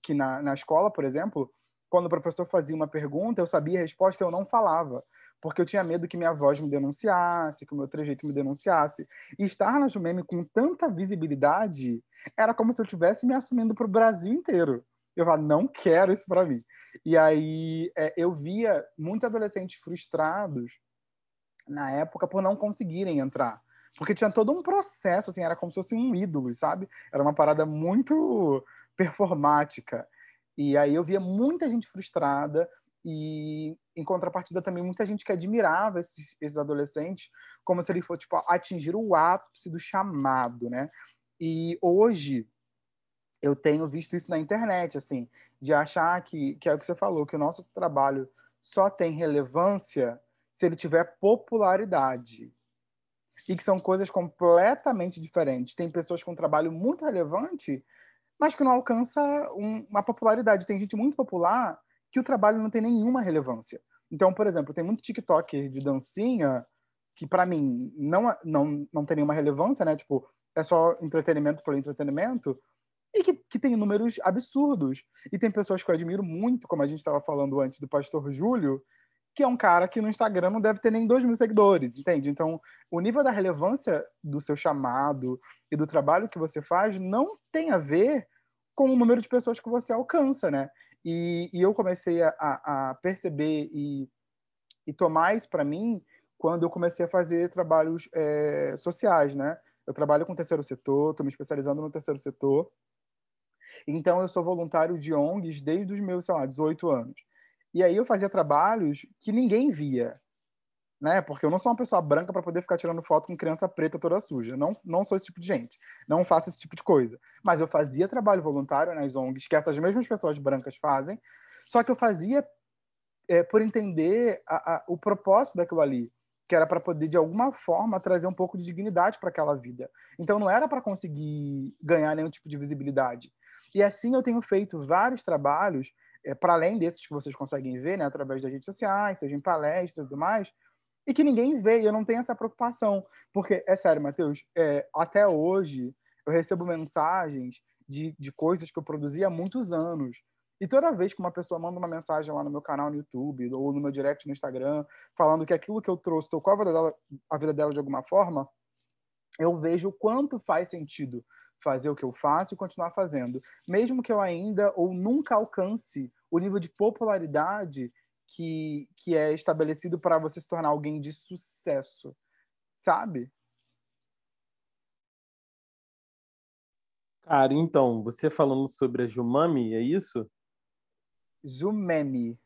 que na, na escola, por exemplo, quando o professor fazia uma pergunta, eu sabia a resposta, eu não falava. Porque eu tinha medo que minha voz me denunciasse, que o meu trejeito me denunciasse. E estar na Jumeme com tanta visibilidade era como se eu estivesse me assumindo para o Brasil inteiro. Eu falava, não quero isso para mim. E aí é, eu via muitos adolescentes frustrados na época por não conseguirem entrar. Porque tinha todo um processo, assim, era como se fosse um ídolo, sabe? Era uma parada muito performática. E aí eu via muita gente frustrada e, em contrapartida, também muita gente que admirava esses, esses adolescentes como se ele fosse, tipo, atingir o ápice do chamado, né? E hoje, eu tenho visto isso na internet, assim, de achar que, que é o que você falou, que o nosso trabalho só tem relevância se ele tiver popularidade. E que são coisas completamente diferentes. Tem pessoas com um trabalho muito relevante, mas que não alcança um, uma popularidade. Tem gente muito popular que o trabalho não tem nenhuma relevância. Então, por exemplo, tem muito TikTok de dancinha que para mim não, não, não tem nenhuma relevância, né? Tipo, é só entretenimento por entretenimento, e que, que tem números absurdos. E tem pessoas que eu admiro muito, como a gente estava falando antes do pastor Júlio, que é um cara que no Instagram não deve ter nem dois mil seguidores, entende? Então, o nível da relevância do seu chamado e do trabalho que você faz não tem a ver com o número de pessoas que você alcança, né? E, e eu comecei a, a perceber e, e, tomar isso para mim quando eu comecei a fazer trabalhos é, sociais, né? Eu trabalho com o terceiro setor, estou me especializando no terceiro setor, então, eu sou voluntário de ONGs desde os meus, sei lá, 18 anos. E aí eu fazia trabalhos que ninguém via, né? Porque eu não sou uma pessoa branca para poder ficar tirando foto com criança preta toda suja. Não, não sou esse tipo de gente. Não faço esse tipo de coisa. Mas eu fazia trabalho voluntário nas ONGs que essas mesmas pessoas brancas fazem, só que eu fazia é, por entender a, a, o propósito daquilo ali que era para poder de alguma forma trazer um pouco de dignidade para aquela vida. Então não era para conseguir ganhar nenhum tipo de visibilidade. E assim eu tenho feito vários trabalhos, é, para além desses que vocês conseguem ver, né, através das redes sociais, seja em palestras e tudo mais, e que ninguém vê, e eu não tenho essa preocupação. Porque, é sério, Matheus, é, até hoje eu recebo mensagens de, de coisas que eu produzi há muitos anos. E toda vez que uma pessoa manda uma mensagem lá no meu canal no YouTube ou no meu direct no Instagram, falando que aquilo que eu trouxe tocou a vida dela, a vida dela de alguma forma, eu vejo o quanto faz sentido fazer o que eu faço e continuar fazendo, mesmo que eu ainda ou nunca alcance o nível de popularidade que, que é estabelecido para você se tornar alguém de sucesso, sabe? Cara, então, você falando sobre a Jumami, é isso? Jumemi.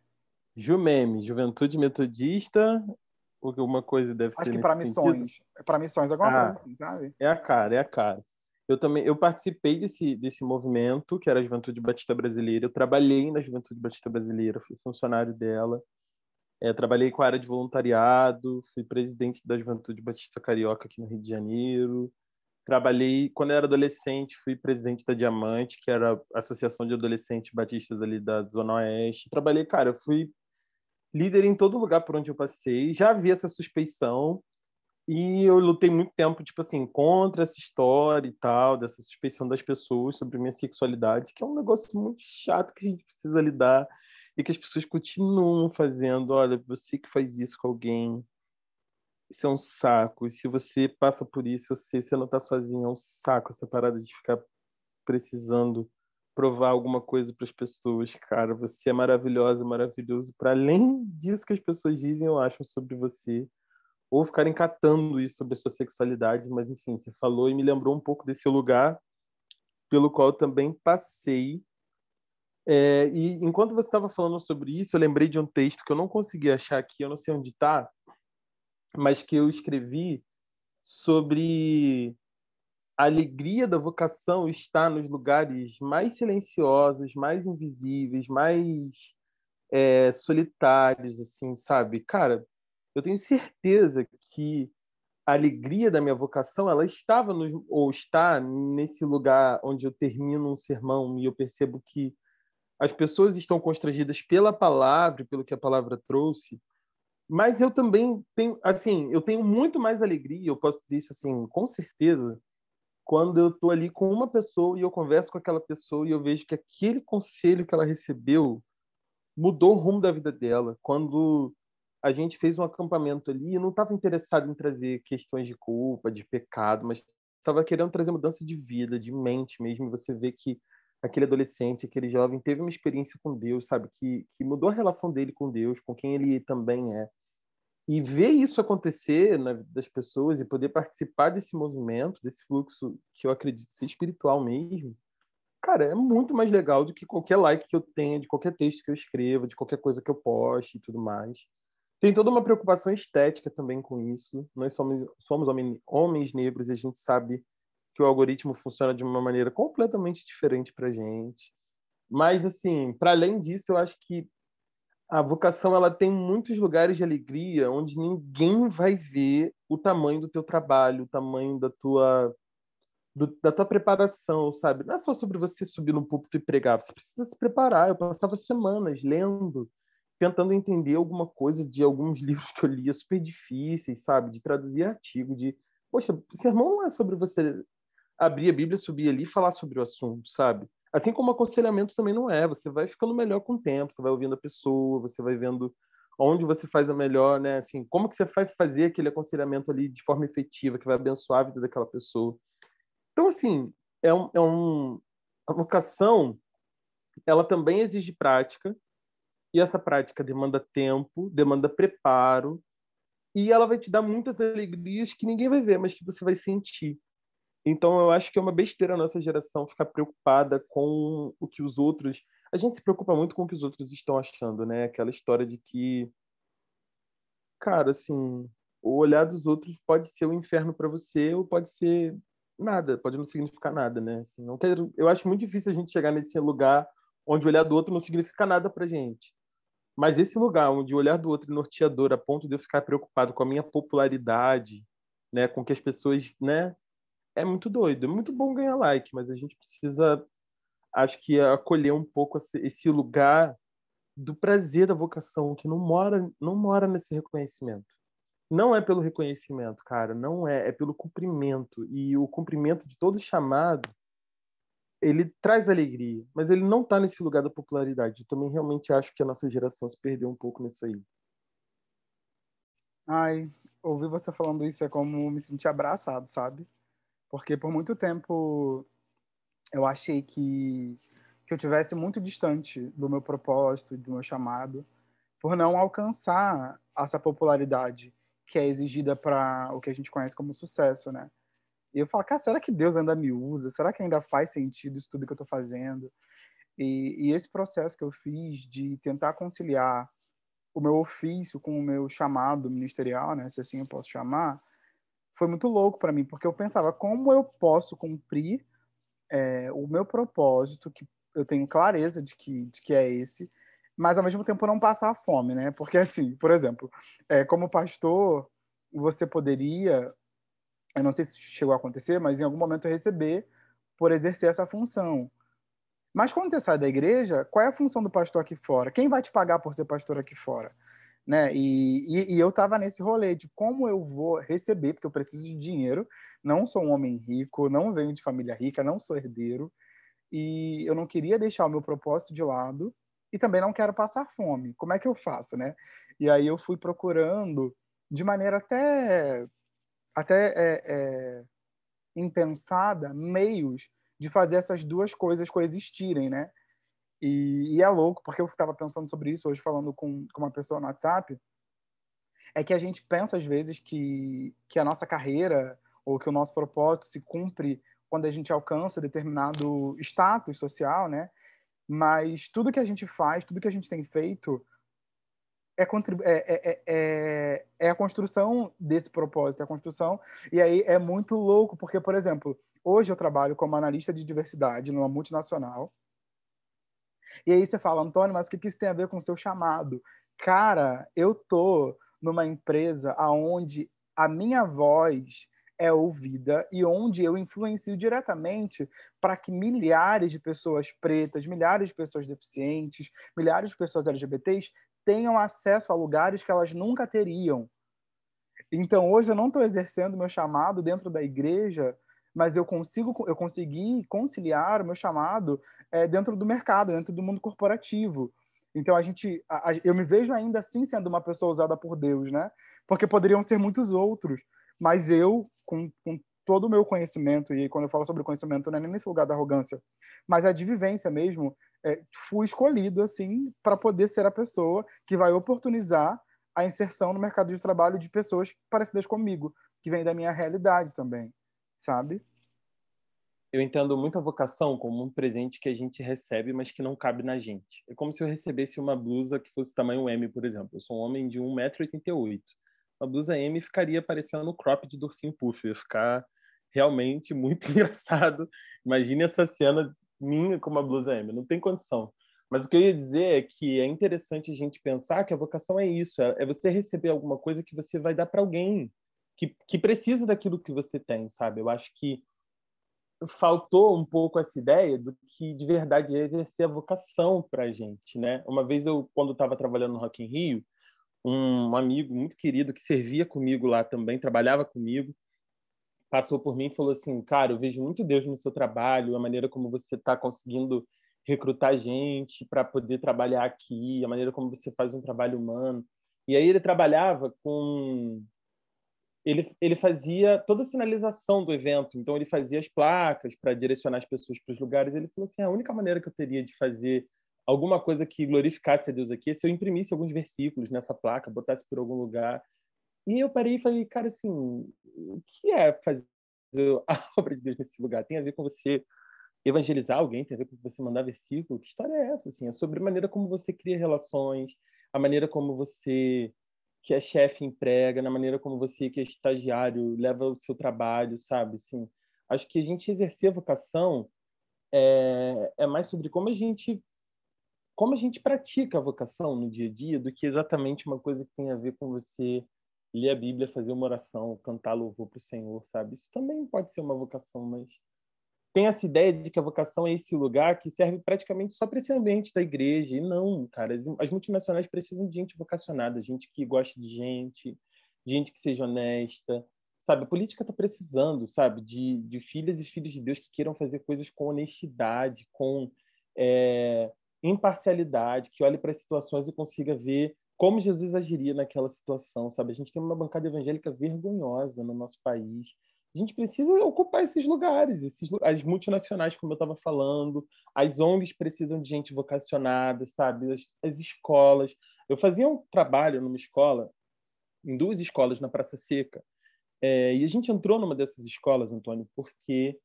Jumemi, Juventude Metodista, alguma coisa deve Acho ser que para missões. Para missões, alguma ah, coisa assim, sabe? É a cara, é a cara. Eu também eu participei desse, desse movimento, que era a Juventude Batista Brasileira. Eu trabalhei na Juventude Batista Brasileira, fui funcionário dela. É, trabalhei com a área de voluntariado, fui presidente da Juventude Batista Carioca aqui no Rio de Janeiro. Trabalhei, quando eu era adolescente, fui presidente da Diamante, que era a Associação de Adolescentes Batistas ali da Zona Oeste. Trabalhei, cara, fui líder em todo lugar por onde eu passei. Já havia essa suspeição, e eu lutei muito tempo, tipo assim, contra essa história e tal, dessa suspeição das pessoas sobre minha sexualidade, que é um negócio muito chato que a gente precisa lidar e que as pessoas continuam fazendo. Olha, você que faz isso com alguém, isso é um saco. E se você passa por isso, eu sei, você não tá sozinho, é um saco essa parada de ficar precisando provar alguma coisa para as pessoas, cara. Você é maravilhosa, maravilhoso. Para além disso que as pessoas dizem, eu acho sobre você ou ficarem catando isso sobre a sua sexualidade, mas enfim, você falou e me lembrou um pouco desse lugar pelo qual também passei É, e enquanto você estava falando sobre isso, eu lembrei de um texto que eu não consegui achar aqui, eu não sei onde está, mas que eu escrevi sobre a alegria da vocação está nos lugares mais silenciosos, mais invisíveis, mais é, solitários, assim, sabe? Cara, eu tenho certeza que a alegria da minha vocação, ela estava no, ou está nesse lugar onde eu termino um sermão e eu percebo que as pessoas estão constrangidas pela palavra, pelo que a palavra trouxe, mas eu também tenho, assim, eu tenho muito mais alegria, eu posso dizer isso assim, com certeza, quando eu estou ali com uma pessoa e eu converso com aquela pessoa e eu vejo que aquele conselho que ela recebeu mudou o rumo da vida dela. Quando a gente fez um acampamento ali, eu não estava interessado em trazer questões de culpa, de pecado, mas estava querendo trazer mudança de vida, de mente mesmo. Você vê que aquele adolescente, aquele jovem teve uma experiência com Deus, sabe, que, que mudou a relação dele com Deus, com quem ele também é. E ver isso acontecer na vida das pessoas e poder participar desse movimento, desse fluxo que eu acredito ser espiritual mesmo, cara, é muito mais legal do que qualquer like que eu tenha, de qualquer texto que eu escreva, de qualquer coisa que eu poste e tudo mais. Tem toda uma preocupação estética também com isso. Nós somos, somos homens negros e a gente sabe que o algoritmo funciona de uma maneira completamente diferente para gente. Mas, assim, para além disso, eu acho que a vocação ela tem muitos lugares de alegria onde ninguém vai ver o tamanho do teu trabalho, o tamanho da tua do, da tua preparação, sabe? Não é só sobre você subir no púlpito e pregar, você precisa se preparar. Eu passava semanas lendo, tentando entender alguma coisa de alguns livros que eu lia super difíceis, sabe? De traduzir artigo, de poxa, sermão não é sobre você abrir a Bíblia, subir ali e falar sobre o assunto, sabe? Assim como aconselhamento também não é. Você vai ficando melhor com o tempo, você vai ouvindo a pessoa, você vai vendo onde você faz a melhor, né? Assim, como que você vai fazer aquele aconselhamento ali de forma efetiva, que vai abençoar a vida daquela pessoa. Então, assim, é um, é um a vocação, ela também exige prática, e essa prática demanda tempo, demanda preparo, e ela vai te dar muitas alegrias que ninguém vai ver, mas que você vai sentir. Então, eu acho que é uma besteira a nossa geração ficar preocupada com o que os outros. A gente se preocupa muito com o que os outros estão achando, né? Aquela história de que, cara, assim, o olhar dos outros pode ser o um inferno para você ou pode ser nada, pode não significar nada, né? Assim, não quero... Eu acho muito difícil a gente chegar nesse lugar onde o olhar do outro não significa nada para gente. Mas esse lugar onde o olhar do outro é norteador a ponto de eu ficar preocupado com a minha popularidade, né, com que as pessoas, né, é muito doido. É muito bom ganhar like, mas a gente precisa, acho que, acolher um pouco esse lugar do prazer da vocação, que não mora, não mora nesse reconhecimento. Não é pelo reconhecimento, cara, não é, é pelo cumprimento. E o cumprimento de todo chamado, ele traz alegria, mas ele não está nesse lugar da popularidade. Eu também realmente acho que a nossa geração se perdeu um pouco nisso aí. Ai, ouvir você falando isso é como me sentir abraçado, sabe? Porque por muito tempo eu achei que, que eu tivesse muito distante do meu propósito, do meu chamado, por não alcançar essa popularidade que é exigida para o que a gente conhece como sucesso, né? E eu falo, cara, será que Deus ainda me usa? Será que ainda faz sentido isso tudo que eu estou fazendo? E, e, esse processo que eu fiz de tentar conciliar o meu ofício com o meu chamado ministerial, né, se assim eu posso chamar, foi muito louco para mim, porque eu pensava como eu posso cumprir é, o meu propósito, que eu tenho clareza de que, de que é esse, mas ao mesmo tempo não passar fome, né? Porque assim, por exemplo, é, como pastor, você poderia, eu não sei se chegou a acontecer, mas em algum momento receber por exercer essa função. Mas quando você sai da igreja, qual é a função do pastor aqui fora? Quem vai te pagar por ser pastor aqui fora? né? E, e, e eu estava nesse rolê de como eu vou receber, porque eu preciso de dinheiro, não sou um homem rico, não venho de família rica, não sou herdeiro, e eu não queria deixar o meu propósito de lado e também não quero passar fome. Como é que eu faço, né? E aí eu fui procurando de maneira até até é, é, impensada meios de fazer essas duas coisas coexistirem, né? E, e é louco, porque eu estava pensando sobre isso hoje, falando com, com uma pessoa no WhatsApp, é que a gente pensa às vezes que, que a nossa carreira ou que o nosso propósito se cumpre quando a gente alcança determinado status social, né? mas tudo que a gente faz, tudo que a gente tem feito é, é, é, é, é, a construção desse propósito, é a construção. E aí é muito louco, porque, por exemplo, hoje eu trabalho como analista de diversidade numa multinacional. E aí você fala, Antônio, mas o que isso tem a ver com o seu chamado? Cara, eu tô numa empresa aonde a minha voz é ouvida e onde eu influencio diretamente para que milhares de pessoas pretas, milhares de pessoas deficientes, milhares de pessoas LGBTs tenham acesso a lugares que elas nunca teriam. Então, hoje eu não estou exercendo meu chamado dentro da igreja, mas eu consigo, eu consegui conciliar o meu chamado é, dentro do mercado, dentro do mundo corporativo. Então, a gente, a, a, eu me vejo ainda assim sendo uma pessoa usada por Deus, né? Porque poderiam ser muitos outros, mas eu, com, com todo o meu conhecimento, e quando eu falo sobre conhecimento, não é nem nesse lugar da arrogância, mas é de vivência mesmo, é, fui escolhido assim para poder ser a pessoa que vai oportunizar a inserção no mercado de trabalho de pessoas parecidas comigo, que vêm da minha realidade também, sabe? Eu entendo muito a vocação como um presente que a gente recebe, mas que não cabe na gente. É como se eu recebesse uma blusa que fosse tamanho M, por exemplo. Eu sou um homem de 1,88m. Uma blusa M ficaria parecendo um crop de Dursinho Puff. Ia ficar realmente muito engraçado. Imagine essa cena minha com uma blusa M, não tem condição. Mas o que eu ia dizer é que é interessante a gente pensar que a vocação é isso, é, é você receber alguma coisa que você vai dar para alguém que, que precisa daquilo que você tem, sabe? Eu acho que faltou um pouco essa ideia do que de verdade é exercer a vocação para a gente, né? Uma vez eu, quando estava trabalhando no Rock in Rio, um amigo muito querido que servia comigo lá também, trabalhava comigo, passou por mim e falou assim, cara, eu vejo muito Deus no seu trabalho, a maneira como você está conseguindo recrutar gente para poder trabalhar aqui, a maneira como você faz um trabalho humano. E aí ele trabalhava com ele, ele fazia toda a sinalização do evento, então ele fazia as placas para direcionar as pessoas para os lugares. Ele falou assim: a única maneira que eu teria de fazer alguma coisa que glorificasse a Deus aqui é se eu imprimisse alguns versículos nessa placa, botasse por algum lugar e eu parei e falei, cara, assim, o que é fazer a obra de Deus nesse lugar? Tem a ver com você evangelizar alguém, tem a ver com você mandar versículo? Que história é essa? Assim, é sobre a maneira como você cria relações, a maneira como você, que é chefe, emprega, na maneira como você, que é estagiário, leva o seu trabalho, sabe? Assim, acho que a gente exercer a vocação é, é mais sobre como a gente como a gente pratica a vocação no dia a dia do que exatamente uma coisa que tem a ver com você ler a Bíblia, fazer uma oração, cantar louvor para o Senhor, sabe? Isso também pode ser uma vocação, mas tem essa ideia de que a vocação é esse lugar que serve praticamente só para esse ambiente da igreja. E não, cara, as, multinacionais precisam de gente vocacionada, gente que goste de gente, gente que seja honesta, sabe? A política está precisando, sabe, de, de filhas e filhos de Deus que queiram fazer coisas com honestidade, com é, imparcialidade, que olhe para as situações e consiga ver como Jesus agiria naquela situação, sabe? A gente tem uma bancada evangélica vergonhosa no nosso país. A gente precisa ocupar esses lugares, esses, as multinacionais, como eu estava falando, as ONGs precisam de gente vocacionada, sabe? As, as escolas. Eu fazia um trabalho numa escola, em duas escolas na Praça Seca, é, e a gente entrou numa dessas escolas, Antônio, porque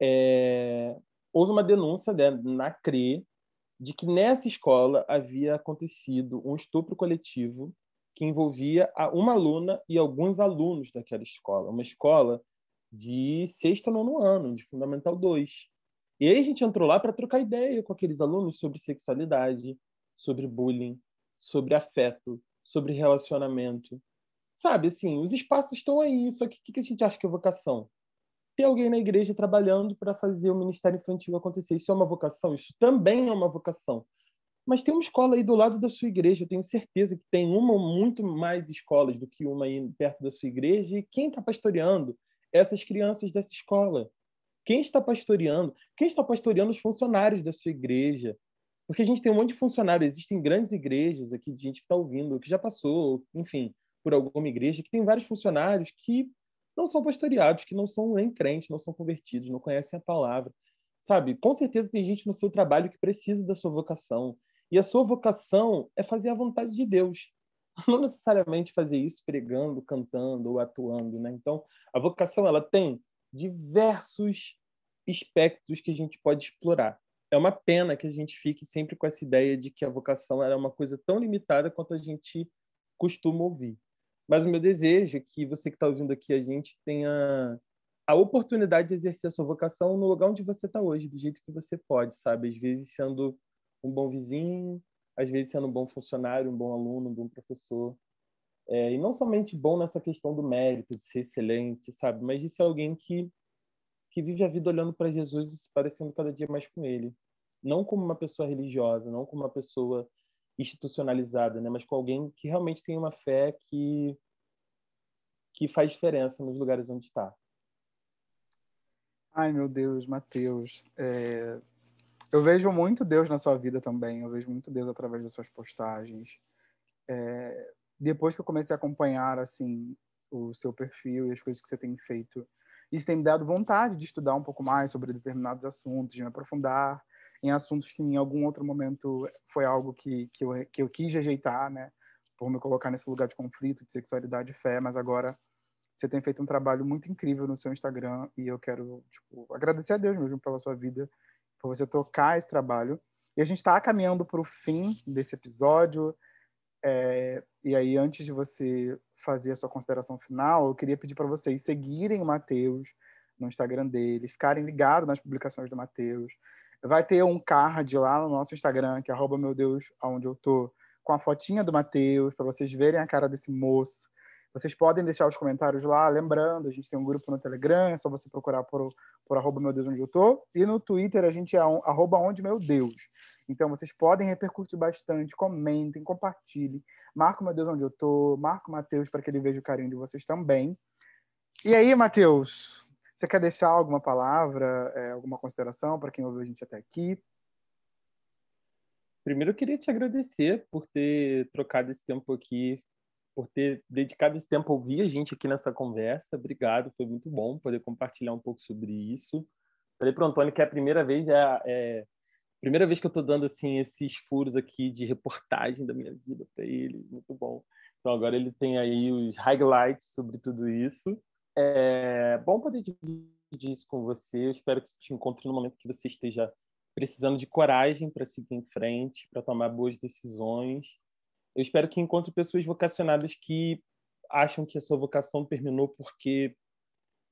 é, houve uma denúncia né, na CRE de que nessa escola havia acontecido um estupro coletivo que envolvia uma aluna e alguns alunos daquela escola, uma escola de sexto ou nono ano, de Fundamental 2. E aí a gente entrou lá para trocar ideia com aqueles alunos sobre sexualidade, sobre bullying, sobre afeto, sobre relacionamento. Sabe, assim, os espaços estão aí, só que o que a gente acha que é vocação? Ter alguém na igreja trabalhando para fazer o ministério infantil acontecer. Isso é uma vocação? Isso também é uma vocação. Mas tem uma escola aí do lado da sua igreja, eu tenho certeza que tem uma ou muito mais escolas do que uma aí perto da sua igreja, e quem está pastoreando essas crianças dessa escola? Quem está pastoreando? Quem está pastoreando os funcionários da sua igreja? Porque a gente tem um monte de funcionários, existem grandes igrejas aqui de gente que está ouvindo, que já passou, enfim, por alguma igreja, que tem vários funcionários que não são pastoreados, que não são nem crentes, não são convertidos, não conhecem a palavra. Sabe? Com certeza tem gente no seu trabalho que precisa da sua vocação. E a sua vocação é fazer a vontade de Deus. Não necessariamente fazer isso pregando, cantando ou atuando, né? Então, a vocação ela tem diversos aspectos que a gente pode explorar. é uma pena que a gente fique sempre com essa ideia de que a vocação era uma coisa tão limitada quanto a gente costuma ouvir. Mas o meu desejo é que você que está ouvindo aqui a gente tenha a oportunidade de exercer a sua vocação no lugar onde você está hoje, do jeito que você pode, sabe? Às vezes sendo um bom vizinho, às vezes sendo um bom funcionário, um bom aluno, um bom professor. É, e não somente bom nessa questão do mérito, de ser excelente, sabe? Mas de ser alguém que, que vive a vida olhando para Jesus e se parecendo cada dia mais com ele. Não como uma pessoa religiosa, não como uma pessoa institucionalizada, né? Mas com alguém que realmente tem uma fé que que faz diferença nos lugares onde está. Ai, meu Deus, Mateus. É... Eu vejo muito Deus na sua vida também. Eu vejo muito Deus através das suas postagens. É... Depois que eu comecei a acompanhar, assim, o seu perfil e as coisas que você tem feito, isso tem me dado vontade de estudar um pouco mais sobre determinados assuntos, de me aprofundar em assuntos que em algum outro momento foi algo que, que, eu, que eu quis rejeitar, né? Por me colocar nesse lugar de conflito, de sexualidade e fé, mas agora você tem feito um trabalho muito incrível no seu Instagram e eu quero tipo, agradecer a Deus mesmo pela sua vida, por você tocar esse trabalho. E a gente está caminhando para o fim desse episódio. É, e aí, antes de você fazer a sua consideração final, eu queria pedir para vocês seguirem o Matheus no Instagram dele, ficarem ligados nas publicações do Matheus. Vai ter um card lá no nosso Instagram, que é arroba meu Deus, aonde eu tô, com a fotinha do Matheus, para vocês verem a cara desse moço vocês podem deixar os comentários lá, lembrando, a gente tem um grupo no Telegram, é só você procurar por, por arroba meu Deus onde eu tô. E no Twitter a gente é um, arroba onde meu Deus. Então vocês podem repercutir bastante, comentem, compartilhem. Marco meu Deus onde eu tô, marco Matheus para que ele veja o carinho de vocês também. E aí, Matheus, você quer deixar alguma palavra, é, alguma consideração para quem ouviu a gente até aqui? Primeiro, eu queria te agradecer por ter trocado esse tempo aqui por ter dedicado esse tempo a ouvir a gente aqui nessa conversa. Obrigado, foi muito bom poder compartilhar um pouco sobre isso. Falei para o Antônio que é a primeira vez, é, é primeira vez que eu estou dando assim esses furos aqui de reportagem da minha vida para ele, muito bom. Então agora ele tem aí os highlights sobre tudo isso. É bom poder dividir isso com você. Eu espero que você te encontre no momento que você esteja precisando de coragem para seguir em frente, para tomar boas decisões eu espero que encontre pessoas vocacionadas que acham que a sua vocação terminou porque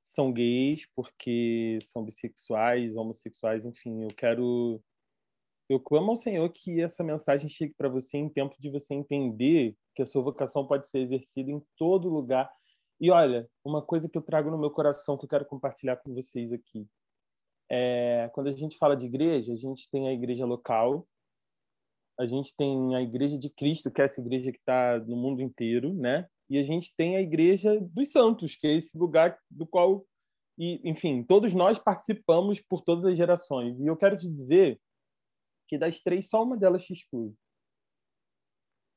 são gays, porque são bissexuais, homossexuais, enfim. Eu quero. Eu clamo ao Senhor que essa mensagem chegue para você em tempo de você entender que a sua vocação pode ser exercida em todo lugar. E olha, uma coisa que eu trago no meu coração que eu quero compartilhar com vocês aqui. É, quando a gente fala de igreja, a gente tem a igreja local, a gente tem a Igreja de Cristo, que é essa igreja que está no mundo inteiro, né? E a gente tem a Igreja dos Santos, que é esse lugar do qual, e, enfim, todos nós participamos por todas as gerações. E eu quero te dizer que das três, só uma delas te exclui.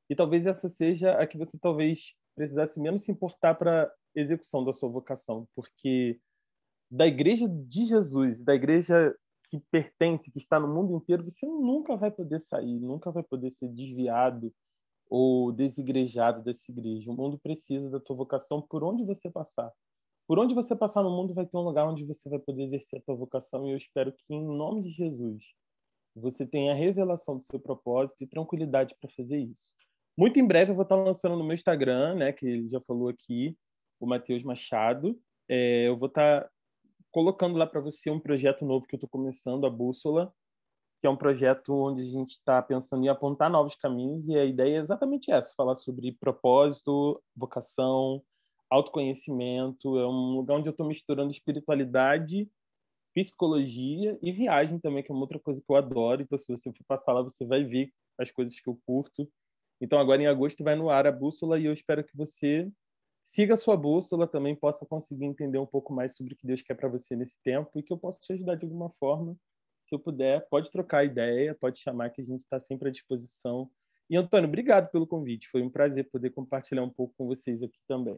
E talvez essa seja a que você talvez precisasse menos se importar para execução da sua vocação, porque da Igreja de Jesus, da Igreja que pertence, que está no mundo inteiro, você nunca vai poder sair, nunca vai poder ser desviado ou desigrejado dessa igreja. O mundo precisa da tua vocação por onde você passar. Por onde você passar no mundo vai ter um lugar onde você vai poder exercer a tua vocação e eu espero que em nome de Jesus você tenha a revelação do seu propósito e tranquilidade para fazer isso. Muito em breve eu vou estar lançando no meu Instagram, né, que ele já falou aqui, o Matheus Machado. É, eu vou estar colocando lá para você um projeto novo que eu estou começando, a Bússola, que é um projeto onde a gente está pensando em apontar novos caminhos e a ideia é exatamente essa, falar sobre propósito, vocação, autoconhecimento. É um lugar onde eu estou misturando espiritualidade, psicologia e viagem também, que é uma outra coisa que eu adoro. Então, se você for passar lá, você vai ver as coisas que eu curto. Então, agora em agosto vai no ar a Bússola e eu espero que você siga a sua bússola também, possa conseguir entender um pouco mais sobre o que Deus quer para você nesse tempo e que eu possa te ajudar de alguma forma. Se eu puder, pode trocar ideia, pode chamar que a gente está sempre à disposição. E Antônio, obrigado pelo convite. Foi um prazer poder compartilhar um pouco com vocês aqui também.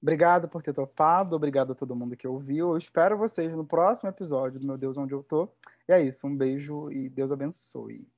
Obrigado por ter topado, obrigado a todo mundo que ouviu. Eu espero vocês no próximo episódio do Meu Deus Onde Eu Tô. E é isso, um beijo e Deus abençoe.